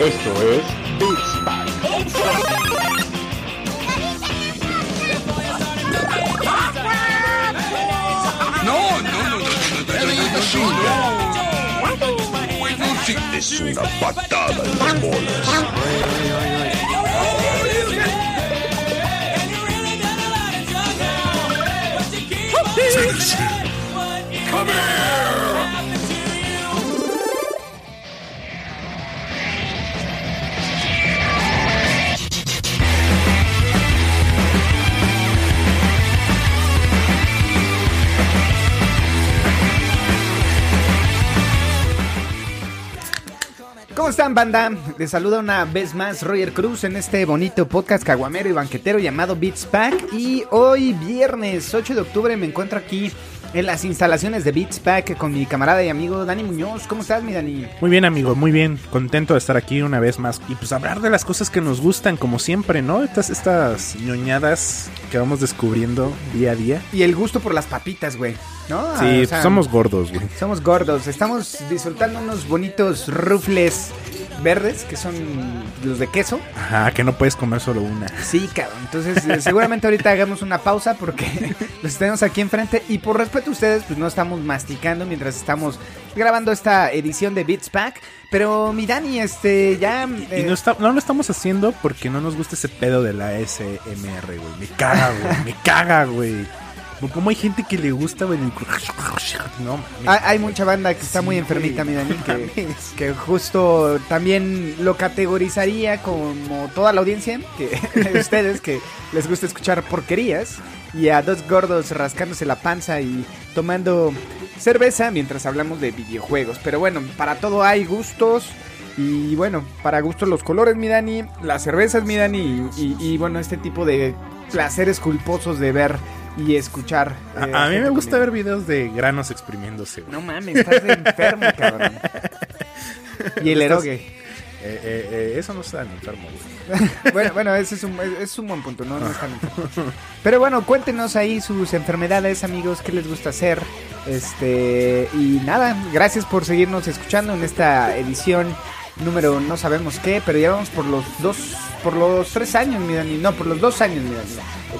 Esto es Beatspike. No, no, no, no, no, no, no, no, Es una patada en las bolas. ¿Cómo están, banda? Les saluda una vez más Roger Cruz en este bonito podcast caguamero y banquetero llamado Beats Pack. Y hoy, viernes 8 de octubre, me encuentro aquí en las instalaciones de Beats Pack con mi camarada y amigo Dani Muñoz. ¿Cómo estás, mi Dani? Muy bien, amigo, muy bien. Contento de estar aquí una vez más. Y pues hablar de las cosas que nos gustan, como siempre, ¿no? Estas, estas ñoñadas que vamos descubriendo día a día. Y el gusto por las papitas, güey. ¿No? Sí, Ah, o pues sea, somos gordos, güey. Somos gordos. Estamos disfrutando unos bonitos rufles verdes que son los de queso. Ajá, que no puedes comer solo una. Sí, cabrón. Entonces, eh, seguramente ahorita hagamos una pausa porque los tenemos aquí enfrente. Y por respeto ustedes, pues no estamos masticando mientras estamos grabando esta edición de Beats Pack. Pero mi Dani, este, ya. Y eh, no, está- no lo estamos haciendo porque no nos gusta ese pedo de la SMR, güey. Me caga, güey. Me caga, güey. Como hay gente que le gusta, el- No, mames. hay, hay mucha banda que está muy enfermita, mi Dani, que, que justo también lo categorizaría como toda la audiencia, que de ustedes que les gusta escuchar porquerías, y a dos gordos rascándose la panza y tomando cerveza mientras hablamos de videojuegos. Pero bueno, para todo hay gustos. Y bueno, para gustos los colores, mi Dani, las cervezas, mi Dani, y, y- y, bueno, este tipo de placeres culposos de ver y escuchar. eh, A, a mí gente me gusta comiendo. ver videos de granos exprimiéndose, güey. No mames, estás de enfermo, cabrón. Y el erogue. Eh, eh, eh, eso no está en enfermo, güey. Bueno, bueno, ese es un, es un buen punto, ¿no? No enfermos. Pero bueno, cuéntenos ahí sus enfermedades, amigos, qué les gusta hacer. Este, y nada, gracias por seguirnos escuchando en esta edición número no sabemos qué, pero ya vamos por los dos, por los tres años, mi Dani. No, por los dos años, mi Dani.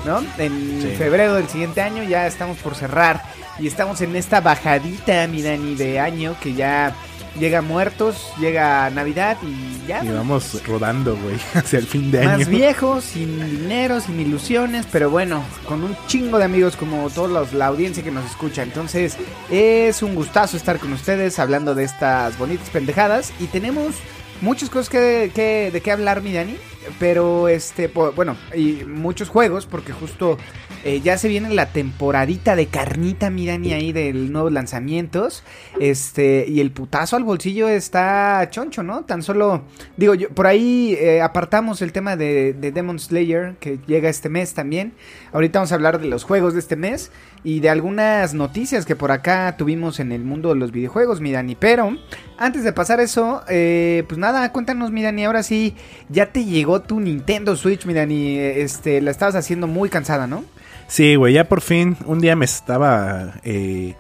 ¿No? En Sí. febrero del siguiente año ya estamos por cerrar y estamos en esta bajadita, mi Dani, de año que ya llega muertos, llega Navidad y ya. Y vamos rodando, güey, hacia el fin de año. Más viejos, sin dinero, sin ilusiones, pero bueno, con un chingo de amigos como todos los, la audiencia que nos escucha. Entonces, es un gustazo estar con ustedes hablando de estas bonitas pendejadas y tenemos muchas cosas que, que- de qué hablar, mi Dani. Pero este, po- bueno, y muchos juegos, porque justo eh, ya se viene la temporadita de carnita, mi Dani, ahí de nuevos lanzamientos. Este, y el putazo al bolsillo está choncho, ¿no? Tan solo, digo, yo, por ahí eh, apartamos el tema de, de Demon Slayer, que llega este mes también. Ahorita vamos a hablar de los juegos de este mes y de algunas noticias que por acá tuvimos en el mundo de los videojuegos, mi Dani. Pero antes de pasar eso, eh, pues nada, cuéntanos, mi Dani, ahora sí, ya te llegó tu Nintendo Switch, mi Dani. Este, la estabas haciendo muy cansada, ¿no? Sí, güey, ya por fin un día me estaba... Eh,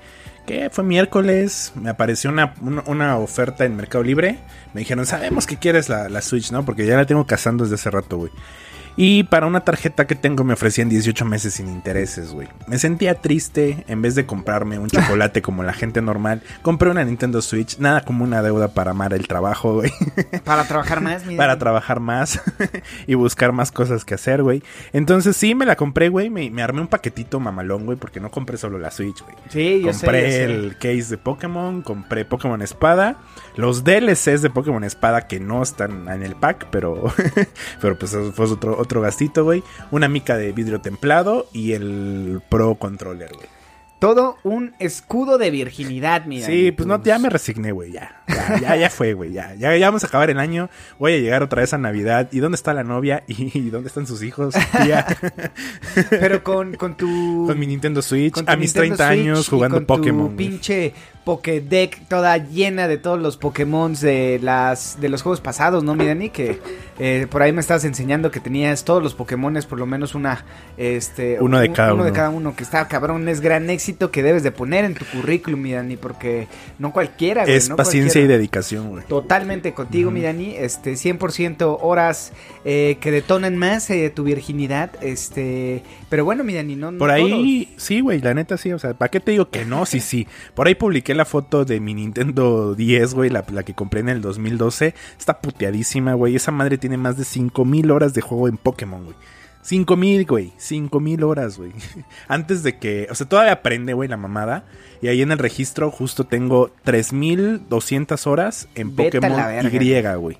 ¿Qué? Fue miércoles, me apareció una, una, una oferta en Mercado Libre. Me dijeron, sabemos que quieres la, la Switch, ¿no? Porque ya la tengo cazando desde hace rato, güey. Y para una tarjeta que tengo me ofrecían 18 meses sin intereses, güey. Me sentía triste, en vez de comprarme un chocolate como la gente normal, compré una Nintendo Switch, nada como una deuda para amar el trabajo, güey. Para trabajar más, mi para trabajar más y buscar más cosas que hacer, güey. Entonces sí, me la compré, güey. Me, me armé un paquetito mamalón, güey, porque no compré solo la Switch, güey. Sí, yo sé, compré yo sé. el case de Pokémon, compré Pokémon Espada, los DLCs de Pokémon Espada que no están en el pack, pero, pero pues eso fue otro, otro gastito, güey. Una mica de vidrio templado y el Pro Controller, güey. Todo un escudo de virginidad, mi Dani. Sí, pues no, ya me resigné, güey, ya. Ya, ya, ya fue, güey, ya, ya. Ya vamos a acabar el año, voy a llegar otra vez a Navidad. ¿Y dónde está la novia? ¿Y dónde están sus hijos? Tía, Pero con, con tu... con mi Nintendo Switch, con tu a mis Nintendo 30 Switch años y jugando con tu Pokémon. güey. pinche Pokédeck toda llena de todos los Pokémon de las de los juegos pasados, ¿no, mi Dani? Que eh, por ahí me estabas enseñando que tenías todos los Pokémones, por lo menos una, este, Uno de un- cada uno. de cada uno, que está cabrón, es gran éxito que debes de poner en tu currículum, mi Dani, porque no cualquiera, güey, es no paciencia y dedicación, güey. Totalmente contigo, mi Dani. Este, 100% horas eh, que detonan más eh, tu virginidad. Este, pero bueno, mi Dani, no. no Por ahí, sí, güey, la neta sí, o sea, ¿para qué te digo que no? Sí, sí. Por ahí publiqué la foto de mi Nintendo 10, güey, la, la que compré en el 2012. Está puteadísima, güey. Esa madre tiene más de 5000 horas de juego en Pokémon, güey. 5000, güey. 5000 horas, güey. Antes de que, o sea, todavía aprende, güey, la mamada. Y ahí en el registro justo tengo 3200 horas en Vete Pokémon. Y, güey.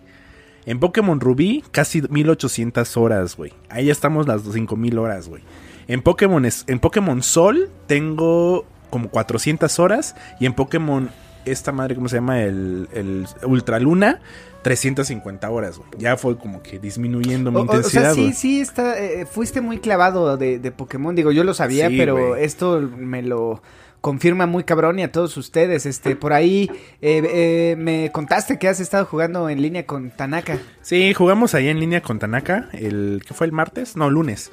En Pokémon Rubí, casi 1800 horas, güey. Ahí ya estamos las 5000 horas, güey. En Pokémon, en Pokémon Sol tengo como 400 horas. Y en Pokémon, esta madre, ¿cómo se llama? El, el Ultra Luna, 350 horas, güey. Ya fue como que disminuyendo mi O- o- O, sea, intensidad, sí, sí, está, eh, fuiste muy clavado de, de Pokémon. Digo, yo lo sabía, Sí, pero esto me lo confirma muy cabrón y a todos ustedes. Este, por ahí eh, eh, me contaste que has estado jugando en línea con Tanaka. Sí, jugamos ahí en línea con Tanaka. El, ¿Qué fue el martes? No, lunes.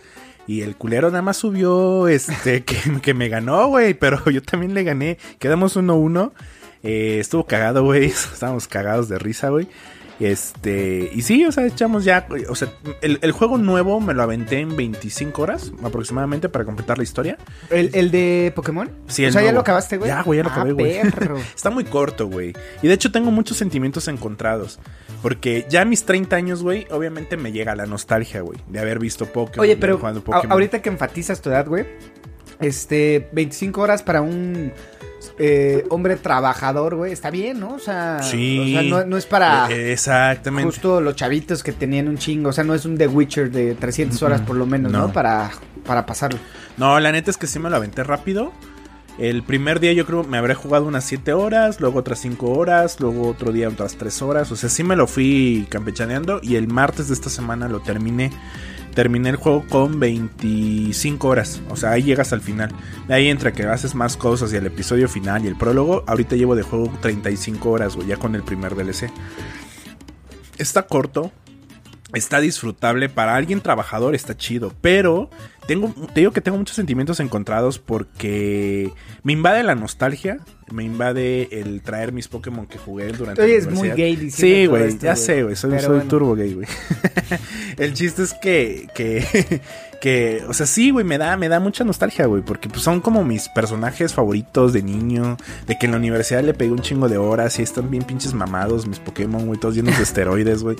Y el culero nada más subió este que, que me ganó, güey. Pero yo también le gané. Quedamos 1-1. Eh, estuvo cagado, güey. Estábamos cagados de risa, güey. Este, y sí, o sea, echamos ya, o sea, el, el juego nuevo me lo aventé en 25 horas aproximadamente para completar la historia. ¿El, el de Pokémon? Sí, o el sea, ¿ya lo acabaste, güey? Ya, güey, ya lo Ah, acabé, güey. Está muy corto, güey. Y de hecho tengo muchos sentimientos encontrados. Porque ya a mis 30 años, güey, obviamente me llega la nostalgia, güey, de haber visto Pokémon. Oye, pero a- Pokémon. ahorita que enfatizas tu edad, güey, este, 25 horas para un eh, hombre trabajador, güey, está bien, ¿no? O sea, Sí. o sea, no, no es para Eh, Exactamente. justo los chavitos que tenían un chingo, o sea, no es un The Witcher de 300 horas por lo menos, ¿no? No. Para, para pasarlo. No, la neta es que sí me lo aventé rápido. El primer día yo creo me habré jugado unas 7 horas, luego otras 5 horas, luego otro día otras 3 horas. O sea, sí me lo fui campechaneando y el martes de esta semana lo terminé. Terminé el juego con 25 horas. O sea, ahí llegas al final. De ahí entre que haces más cosas y el episodio final y el prólogo, ahorita llevo de juego 35 horas, güey, ya con el primer DLC. Está corto, está disfrutable para alguien trabajador está chido. Pero tengo te digo que tengo muchos sentimientos encontrados porque me invade la nostalgia me invade el traer mis Pokémon que jugué durante Oye, la es muy gay sí güey ya sé güey soy, Pero soy bueno. turbo gay güey. El chiste es que que que o sea sí güey me da me da mucha nostalgia güey porque pues, son como mis personajes favoritos de niño de que en la universidad le pegué un chingo de horas y están bien pinches mamados mis Pokémon güey todos llenos de esteroides güey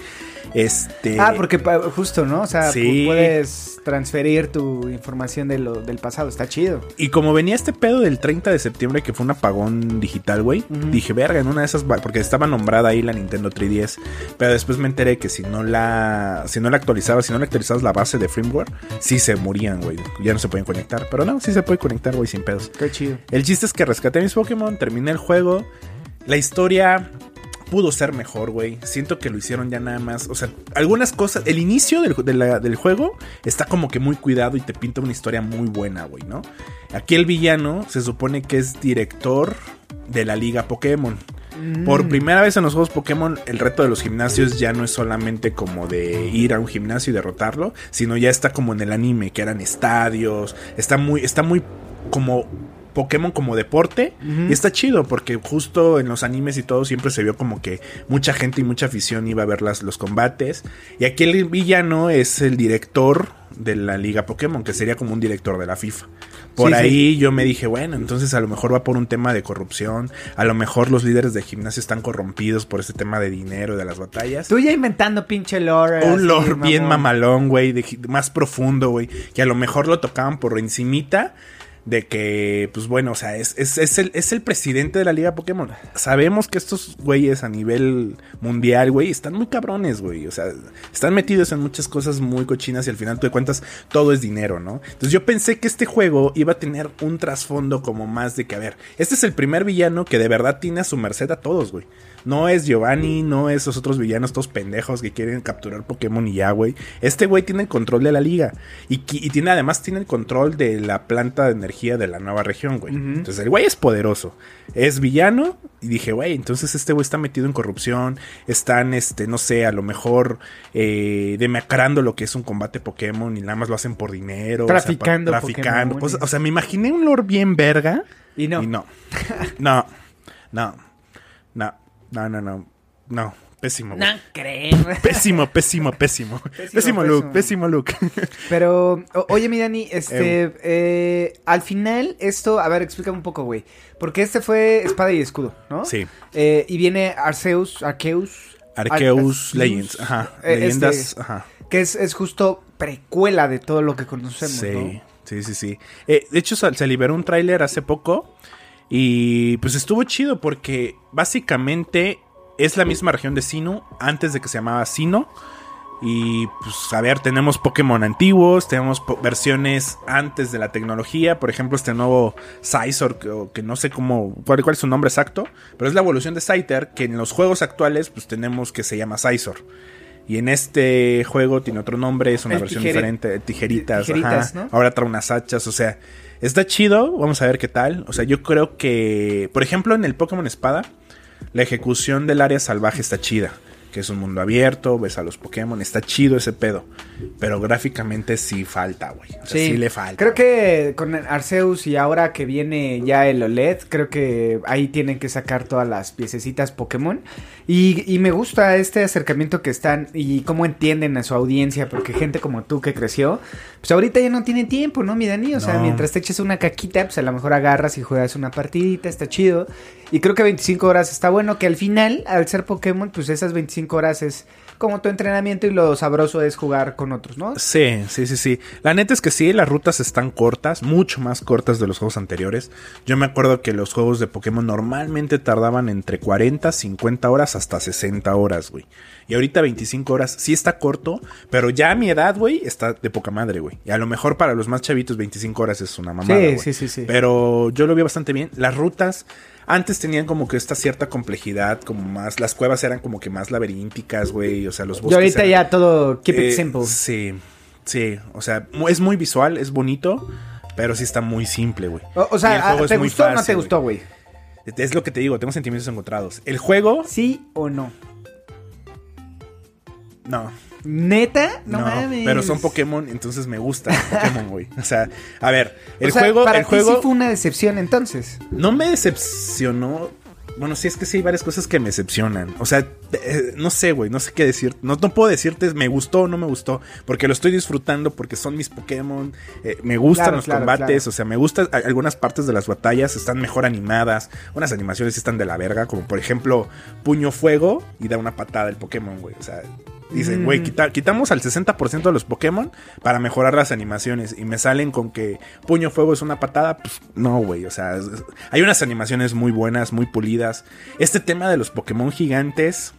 este Ah, porque justo, ¿no? O sea, Sí. pu- puedes transferir tu información de lo, del pasado, está chido. Y como venía este pedo del 30 de septiembre, que fue un apagón digital, güey, dije, verga, en una de esas, porque estaba nombrada ahí la Nintendo 3DS, pero después me enteré que si no la, si no la actualizabas, si no la actualizabas la base de firmware, sí se morían, güey, ya no se pueden conectar, pero no, sí se puede conectar, güey, sin pedos. Qué chido. El chiste es que rescaté mis Pokémon, terminé el juego. La historia pudo ser mejor, güey. Siento que lo hicieron ya nada más. O sea, algunas cosas. El inicio del, de la- del juego está como que muy cuidado y te pinta una historia muy buena, güey, ¿no? Aquí el villano se supone que es director de la liga Pokémon. Mm. Por primera vez en los juegos Pokémon, el reto de los gimnasios ya no es solamente como de ir a un gimnasio y derrotarlo, sino ya está como en el anime, que eran estadios, está muy, está muy como Pokémon como deporte y está chido porque justo en los animes y todo siempre se vio como que mucha gente y mucha afición iba a ver las, los combates y aquí el villano es el director de la liga Pokémon que sería como un director de la FIFA por Sí, sí. ahí yo me dije, bueno, entonces a lo mejor va por un tema de corrupción, a lo mejor los líderes de gimnasio están corrompidos por ese tema de dinero, de las batallas. Tú ya inventando pinche lore. Un lore bien mamalón, güey, más profundo, güey, que a lo mejor lo tocaban por encimita de que, pues bueno, o sea, es, es, es el, es el presidente de la Liga Pokémon. Sabemos que estos güeyes a nivel mundial, güey, están muy cabrones, güey. O sea, están metidos en muchas cosas muy cochinas y al final tú te cuentas todo es dinero, ¿no? Entonces yo pensé que este juego iba a tener un trasfondo como más de que, a ver, este es el primer villano que de verdad tiene a su merced a todos, güey. No es Giovanni, no es esos otros villanos, estos pendejos que quieren capturar Pokémon y ya, güey. Este güey tiene el control de la liga. Y, y tiene, además tiene el control de la planta de energía de la nueva región, güey. Entonces el güey es poderoso, es villano y dije, güey, entonces este güey está metido en corrupción, están, este, no sé, a lo mejor eh, demacrando lo que es un combate Pokémon y nada más lo hacen por dinero. Traficando o sea, pa- traficando. Cosas- o sea, me imaginé un lore bien verga. Y no. Y no. No. No. No. No, no, no. No. Pésimo. No creen. Pésimo, pésimo, pésimo. Pésimo, look, pésimo. look. Pero, o- oye, mi Dani, este, eh, al final, esto, a ver, explícame un poco, güey. Porque este fue espada y escudo, ¿no? Sí. Eh, y viene Arceus, Arceus. Arceus Ar- Legends, ajá. eh, Leyendas, este, ajá. Que es, es justo precuela de todo lo que conocemos, Sí, ¿no? sí, sí, sí. Eh, de hecho, se, se liberó un tráiler hace poco y pues estuvo chido porque básicamente es la misma región de Sinnoh antes de que se llamaba Sinnoh. Y pues a ver, tenemos Pokémon antiguos, tenemos po- versiones antes de la tecnología, por ejemplo este nuevo Scizor, que, no sé cómo, cuál, cuál es su nombre exacto, pero es la evolución de Scyther, que en los juegos actuales pues tenemos que se llama Scizor. Y en este juego tiene otro nombre, es una El versión diferente, tijeritas, Tijeritas, ajá. ¿no? Ahora trae unas hachas, o sea, está chido, vamos a ver qué tal. O sea, yo creo que, por ejemplo, en el Pokémon Espada, la ejecución del área salvaje está chida. Que es un mundo abierto, ves a los Pokémon, está chido ese pedo. Pero gráficamente sí falta, güey. O sea, sí, le falta. Creo que con Arceus y ahora que viene ya el OLED, creo que ahí tienen que sacar todas las piececitas Pokémon. Y, y me gusta este acercamiento que están y cómo entienden a su audiencia, porque gente como tú que creció, pues ahorita ya no tiene tiempo, ¿no, mi Dani? O sea, No. mientras te eches una caquita, pues a lo mejor agarras y juegas una partidita, está chido. Y creo que 25 horas está bueno, que al final, al ser Pokémon, pues esas 25 horas es como tu entrenamiento y lo sabroso es jugar con otros, ¿no? Sí, sí, sí, sí. La neta es que sí, las rutas están cortas, mucho más cortas de los juegos anteriores. Yo me acuerdo que los juegos de Pokémon normalmente tardaban entre 40, 50 horas hasta 60 horas, güey. Y ahorita 25 horas sí está corto, pero ya a mi edad, güey, está de poca madre, güey. Y a lo mejor para los más chavitos 25 horas es una mamada, Sí, güey. sí, sí, sí. Pero yo lo vi bastante bien. Las rutas antes tenían como que esta cierta complejidad, como más las cuevas eran como que más laberínticas, güey, o sea, los Y bosques ahorita eran- ya todo keep it eh, simple. Sí, sí. O sea, es muy visual, es bonito, pero sí está muy simple, güey. O, Y sea, ah, ¿te gustó o no te gustó, güey? Es lo que te digo, tengo sentimientos encontrados. El juego, ¿Sí o no? no. ¿Neta? No, No, mames. pero son Pokémon, entonces me gusta Pokémon, güey. O sea, a ver, O el sea, juego, para el ti juego sí fue una decepción entonces. no me decepcionó. Bueno, sí es que sí hay varias cosas que me decepcionan. O sea, eh, no sé, güey, no sé qué decir. No, no puedo decirte me gustó o no me gustó, porque lo estoy disfrutando, porque son mis Pokémon. eh, me gustan Claro, los claro, combates, claro. o sea, me gustan algunas partes de las batallas, están mejor animadas. Unas animaciones están de la verga, como por ejemplo, puño fuego y da una patada el Pokémon, güey. O sea, dicen, güey, quita- quitamos al 60% de los Pokémon para mejorar las animaciones y me salen con que puño fuego es una patada, pues no, güey, o sea, es- es- hay unas animaciones muy buenas, muy pulidas. Este tema de los Pokémon gigantes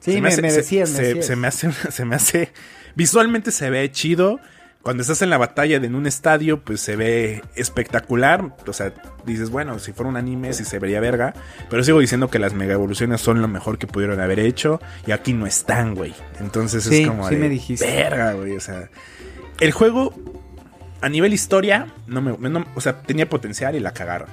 Sí, se me, hace- me se- decías, me se, decías. se me hace, se me hace, visualmente se ve chido. Cuando estás en la batalla en un estadio, pues se ve espectacular. O sea, dices, bueno, si fuera un anime, sí se vería verga. Pero sigo diciendo que las mega evoluciones son lo mejor que pudieron haber hecho. Y aquí no están, güey. Entonces Sí, es como sí de, me dijiste. verga, güey. O sea, el juego, a nivel historia, no me, no- o sea, tenía potencial y la cagaron.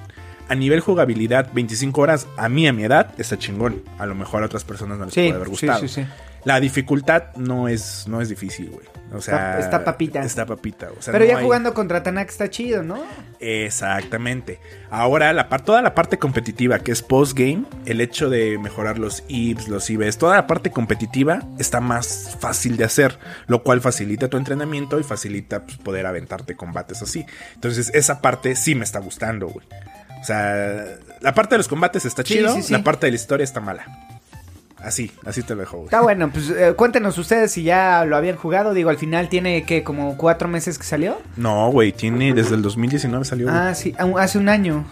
A nivel jugabilidad, 25 horas, a mí, a mi edad, está chingón. A lo mejor a otras personas no les Sí, puede haber sí, gustado. sí, sí. La dificultad no es, no es difícil, güey. O sea, Está- está papita. Está papita. O sea, Pero no ya hay- jugando contra Tanak está chido, ¿no? Exactamente. Ahora, la par- toda la parte competitiva, que es post-game, el hecho de mejorar los IVs, los IVs, toda la parte competitiva está más fácil de hacer, lo cual facilita tu entrenamiento y facilita pues, poder aventarte combates así. Entonces, esa parte sí me está gustando, güey. O sea, la parte de los combates está Sí, chido, sí, sí. la parte de la historia está mala. Así, así te lo dejo, güey. Está bueno, pues eh, cuéntenos ustedes si ya lo habían jugado. Digo, al final tiene que como cuatro meses que salió. No, güey, tiene desde el 2019 salió güey. Ah, sí, aún- hace un año.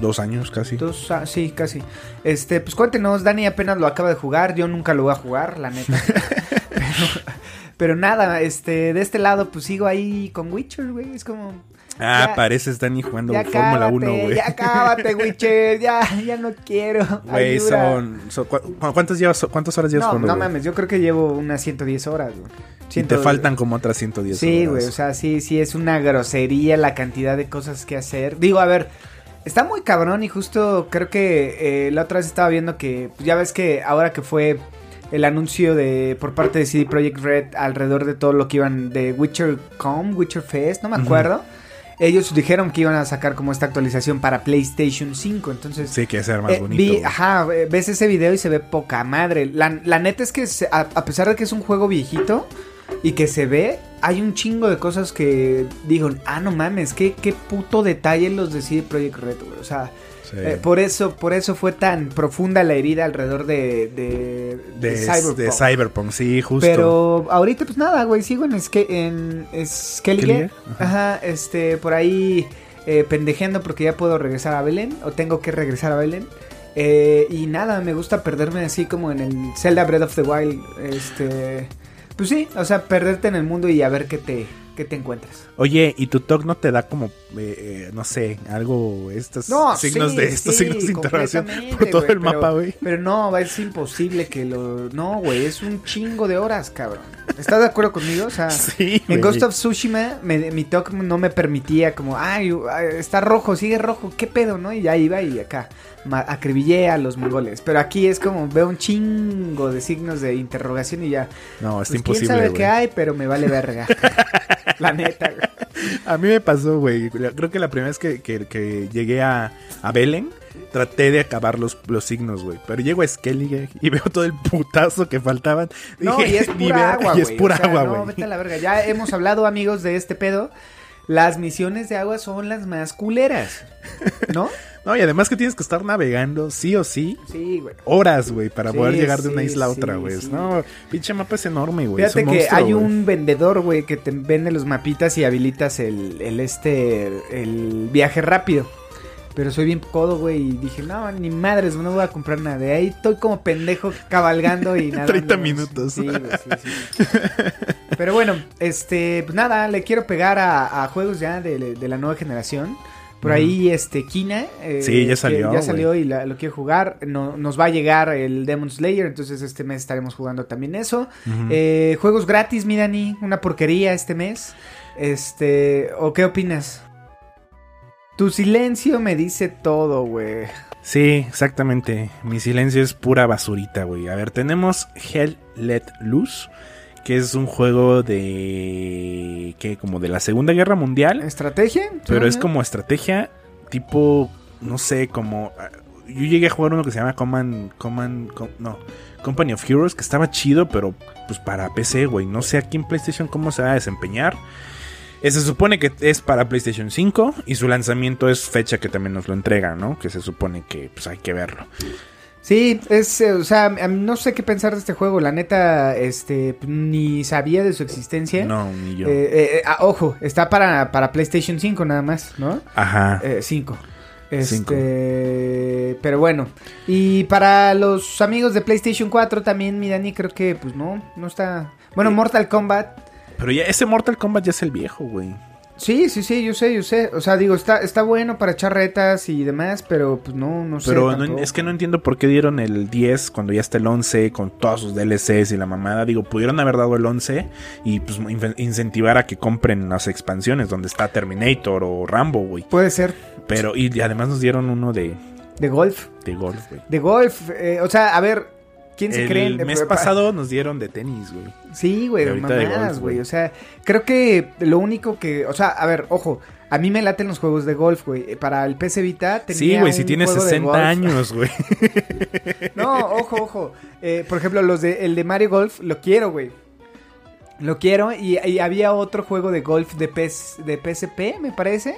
dos años casi. Dos, ah, sí, casi. Este, pues cuéntenos, Dani apenas lo acaba de jugar, yo nunca lo voy a jugar, la neta. pero, Pero nada, este, de este lado, pues sigo ahí con Witcher, güey. Es como. Ah, Ya- pareces Dani jugando Fórmula cábate, 1, güey. ya cábate, Witcher. Ya, ya no quiero. Güey, son, son- cu- cu- ¿cuántas, llevas, ¿Cuántas horas llevas No, jugando, no mames, yo creo que llevo unas 110 horas, güey. Y te faltan como otras 110 Sí, horas. güey, o sea, sí, sí, es una grosería la cantidad de cosas que hacer. Digo, a ver, está muy cabrón y justo creo que eh, la otra vez estaba viendo que, pues, ya ves que ahora que fue el anuncio de por parte de CD Projekt Red alrededor de todo lo que iban de WitcherCom, Witcher Fest, no me acuerdo. Ellos dijeron que iban a sacar como esta actualización para PlayStation 5, entonces Sí, que ser más eh, bonito. vi- ajá, eh, ves ese video y se ve poca madre. La, la neta es que se- a, a pesar de que es un juego viejito y que se ve, hay un chingo de cosas que digo, ah, no mames, qué, qué puto detalle los de CD Projekt Red, güey. O sea, Sí. eh, por eso, por eso fue tan profunda la herida alrededor de, de, de, de Cyberpunk. de Cyberpunk, sí, justo. Pero ahorita pues nada, güey, sigo en, Ske- en Skellige. Skellige, Ajá. este, por ahí eh, pendejeando porque ya puedo regresar a Belén, o tengo que regresar a Belén. Eh, y nada, me gusta perderme así como en el Zelda Breath of the Wild. Este, pues sí, o sea, perderte en el mundo y a ver qué te, qué te encuentras. Oye, ¿y tu TOC no te da como, eh, eh, no sé, algo, estos No, signos sí, de estos sí, signos de interrogación por todo güey, el mapa, güey? Pero no, es imposible que lo... No, güey, es un chingo de horas, cabrón. ¿Estás de acuerdo conmigo? O sea... Sí, En. Ghost of Tsushima, me- mi TOC no me permitía como, ay, está rojo, sigue rojo, ¿qué pedo, no? Y ya iba y acá acribillé a los mongoles. Pero aquí es como, veo un chingo de signos de interrogación y ya. No, pues, está quién imposible, sabe qué hay, pero me vale verga. La neta, güey. A mí me pasó, güey. Creo que la primera vez que, que- que llegué a, a Belén, traté de acabar los, los signos, güey. Pero llego a Skellige y veo todo el putazo que faltaban. No, Dije, y es "Ni pura verga", agua, Y güey. es pura o sea, agua, No, vete a la verga. Ya hemos hablado, amigos, de este pedo. Las misiones de agua son las más culeras, ¿no? No, y además que tienes que estar navegando, sí o sí, Sí, güey. horas, güey, para Sí, poder llegar de una isla a otra, güey. sí. No, pinche mapa es enorme, güey. es Fíjate un que monstruo, hay un vendedor, güey, que te vende los mapitas y habilitas el, el este, el viaje rápido. Pero soy bien codo, güey, y dije, no, ni madres, no voy a comprar nada. De ahí estoy como pendejo cabalgando y nada. 30 minutos. Sí, güey, sí, sí. Pero bueno, este, pues nada, le quiero pegar a, a juegos ya de, de la nueva generación. Por ahí, este, Kina. eh, Sí, ya salió, Ya salió y la- lo quiero jugar. No, nos va a llegar el Demon Slayer, entonces este mes estaremos jugando también eso. Eh, juegos gratis, mi Dani, una porquería este mes. Este, ¿o qué opinas? Tu silencio me dice todo, güey. Sí, exactamente. Mi silencio es pura basurita, güey. A ver, tenemos Hell Let Loose, que es un juego de... que como de la Segunda Guerra Mundial, ¿Estrategia? pero es como estrategia tipo, no sé, como... ah, Yo llegué a jugar uno que se llama Command... Command... Com- no, Company of Heroes, que estaba chido, pero pues para PC, güey. No sé aquí en PlayStation cómo se va a desempeñar. Eh, Se supone que es para PlayStation 5 y su lanzamiento es fecha que también nos lo entrega, ¿no? Que se supone que pues hay que verlo. Sí, es, eh, o sea, no sé qué pensar de este juego. La neta, este, ni sabía de su existencia. No, ni yo. Eh, ah, ojo, está para, para PlayStation 5 nada más, ¿no? Ajá. Eh, 5. Cinco. Este, pero bueno. Y para los amigos de PlayStation 4 también, mi Dani, creo que pues no, no está. Bueno, Mortal Kombat. Pero ya ese Mortal Kombat ya es el viejo, güey. Sí, sí, sí, yo sé, yo sé. O sea, digo, está, está bueno para echar retas y demás, pero pues no, no sé. Pero no- es que no entiendo por qué dieron el 10 cuando ya está el 11 con todos sus DLCs y la mamada. Digo, pudieron haber dado el 11 y pues incentivar a que compren las expansiones donde está Terminator o Rambo, güey. Puede ser. Pero y además nos dieron uno de, De golf. de golf, güey. De golf. eh, o sea, a ver, ¿quién se El cree? mes Pa- pasado nos dieron de tenis, güey. Sí, güey, mamadas, güey. O sea, creo que lo único que. O sea, a ver, ojo. A mí me laten los juegos de golf, güey. Para el PC Vita tenía Sí, güey, si tienes juego de 60 golf. años, güey. No, ojo, ojo. Eh, por ejemplo, los de, el de Mario Golf lo quiero, güey. Lo quiero. Y, y había otro juego de golf de, PS, de PSP, me parece.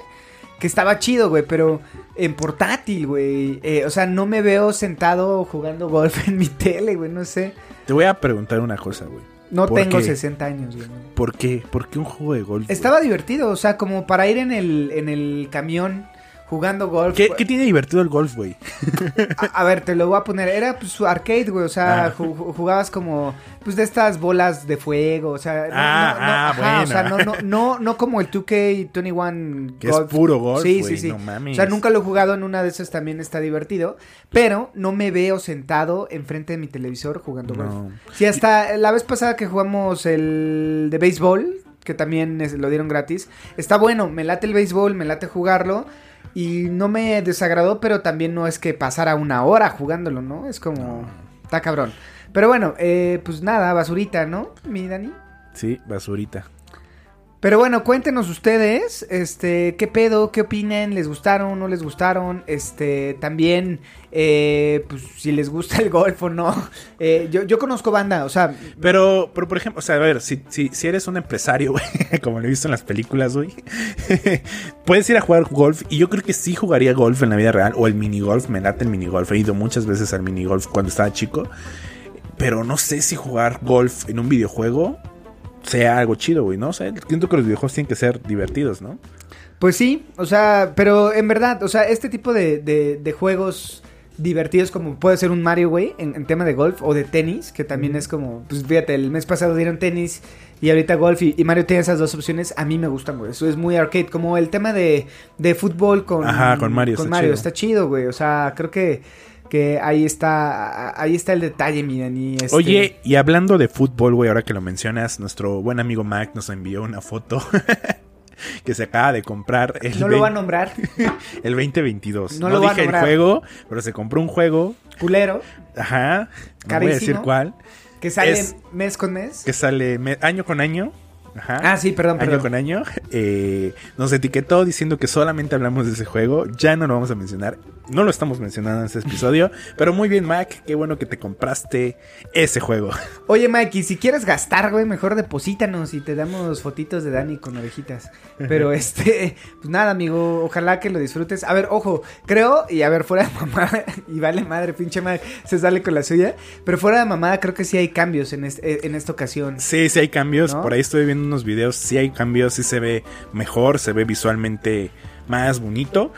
Que estaba chido, güey. Pero en portátil, güey. Eh, o sea, no me veo sentado jugando golf en mi tele, güey. No sé. Te voy a preguntar una cosa, güey. No ¿Por tengo qué? 60 años, güey. ¿Por qué? ¿Por qué un juego de golf? güey? Estaba divertido, o sea, como para ir en el, en el camión. Jugando golf. ¿Qué, qué tiene divertido el golf, güey? A, a ver, te lo voy a poner. Era pues su arcade, güey. O sea, Ah. ju- ju- jugabas como pues de estas bolas de fuego. O sea, no, Ah, no, no, ah, ajá, o sea, no, no, no, no como el 2K21 Que es puro golf, Sí, sí, sí. no mames. O sea, nunca lo he jugado en una de esas también está divertido. Pero no me veo sentado enfrente de mi televisor jugando golf. Sí, hasta la vez pasada que jugamos el de béisbol, que también es- lo dieron gratis, está bueno, me late el béisbol, me late jugarlo. Y no me desagradó, pero también no es que pasara una hora jugándolo, ¿no? Es como... Está cabrón. Pero bueno, eh, pues nada, basurita, ¿no? Mi Dani. Sí, basurita. Pero bueno, cuéntenos ustedes, este, qué pedo, qué opinan, les gustaron, no les gustaron, este, también, eh, pues si les gusta el golf o no. Eh, yo, yo conozco banda, o sea, Pero, pero por ejemplo, o sea, a ver, si, si, si eres un empresario, güey, como lo he visto en las películas, güey, puedes ir a jugar golf y yo creo que sí jugaría golf en la vida real o el minigolf, me late el minigolf, he ido muchas veces al minigolf cuando estaba chico, pero no sé si jugar golf en un videojuego sea algo chido, güey, ¿no? O sea, siento que los videojuegos tienen que ser divertidos, ¿no? Pues sí, o sea, pero en verdad, o sea, este tipo de, de- de juegos divertidos como puede ser un Mario, güey, en, en tema de golf o de tenis, que también es como, pues fíjate, el mes pasado dieron tenis y ahorita golf y, y Mario tiene esas dos opciones, a mí me gustan, güey, eso es muy arcade, como el tema de, de fútbol con, Ajá, con Mario, con está Mario, chido. está chido, güey, o sea, creo que, que ahí está, ahí está el detalle, miren, y este... Oye, y hablando de fútbol, güey, ahora que lo mencionas, nuestro buen amigo Mac nos envió una foto que se acaba de comprar el, no lo va a 20 nombrar, el 2022. No No, lo va a dije el nombrar. juego, pero se compró un juego, culero, ajá, no voy a decir cuál, que sale Es- mes con mes. que sale me- año con año. Ajá. Ah, sí, perdón, Año perdón. con año, eh, nos etiquetó diciendo que solamente hablamos de ese juego. Ya no lo vamos a mencionar. No lo estamos mencionando en este episodio. pero muy bien, Mac. Qué bueno que te compraste ese juego. Oye, Mikey, si quieres gastar, güey, mejor deposítanos y te damos fotitos de Dani con orejitas. Pero este, pues nada, amigo, ojalá que lo disfrutes. A ver, ojo, creo, y a ver, fuera de mamada, y vale madre, pinche Mac, se sale con la suya. Pero fuera de mamada, creo que sí hay cambios en, este- en esta ocasión. Sí, sí hay cambios. ¿No? Por ahí estoy viendo unos videos. Sí hay cambios. Sí se ve mejor. Se ve visualmente más bonito.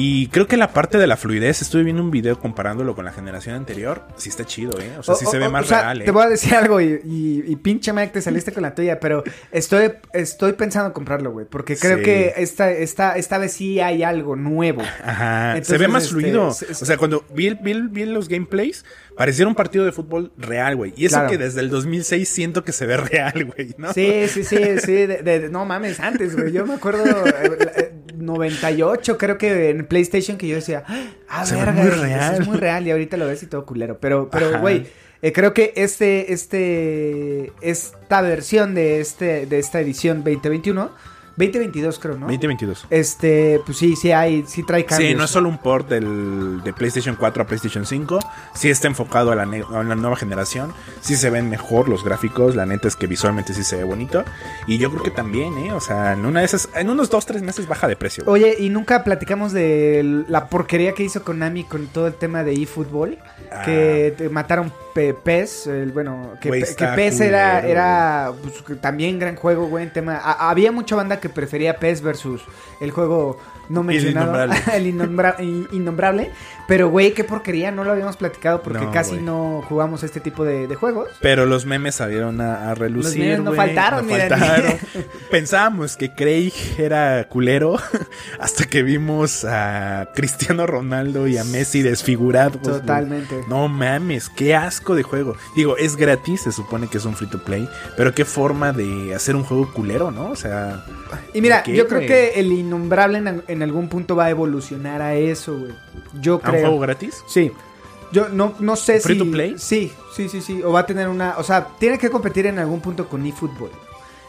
Y creo que la parte de la fluidez, estuve viendo un video comparándolo con la generación anterior. Sí está chido, ¿eh? O sea, sí O- se o- ve más o sea, real, ¿eh? Te voy a decir algo y, y- y pinche Mac, te saliste con la tuya, pero estoy, estoy pensando en comprarlo, güey, porque creo Sí. que esta, esta, esta vez sí hay algo nuevo. Ajá, se ve más este, fluido. se- se- O sea, cuando vi, vi, vi los gameplays, pareciera un partido de fútbol real, güey. Y eso Claro. que desde el 2006 siento que se ve real, güey, ¿no? Sí, sí, sí, sí, de, de- no mames, antes, güey, yo me acuerdo, eh, eh, 98 creo que en PlayStation que yo decía, ah, Se ve verga, muy eso real. es muy real y ahorita lo ves y todo culero, pero, pero, güey, eh, creo que este, este, esta versión de este, de esta edición 2021, 2022 creo, ¿no? 2022. Este, pues sí, sí hay, sí trae cambios. Sí, no es solo un port del, de PlayStation 4 a PlayStation 5. Sí está enfocado a la, ne- a la nueva generación. Sí se ven mejor los gráficos. La neta es que visualmente sí se ve bonito. Y yo creo que también, ¿eh? O sea, en una de esas, en unos 2-3 meses baja de precio. güey. Oye, y nunca platicamos de la porquería que hizo Konami con todo el tema de eFootball. Ah. Que te mataron Pe- PES, el, bueno, que, Güey, PES era, culero, era pues, también gran juego, güey, en tema... a- había mucha banda que prefería PES versus el juego no mencionado, innombrable. el innombra- in- innombrable, pero güey, qué porquería, no lo habíamos platicado porque No, casi no jugamos este tipo de, de juegos. Pero los memes salieron a, a relucir. Los memes no güey, faltaron, no mira, faltaron. Pensábamos que Craig era culero hasta que vimos a Cristiano Ronaldo y a Messi desfigurados. Totalmente. No mames, qué asco de juego. Digo, es gratis, se supone que es un free to play, pero qué forma de hacer un juego culero, ¿no? O sea, Y mira, ¿Qué, yo creo que el innombrable en, en algún punto va a evolucionar a eso, güey. Yo ¿a un creo. juego gratis? Sí. Yo no, no sé ¿Free si. to play? Sí, sí, sí, sí. O va a tener una. O sea, tiene que competir en algún punto con eFootball.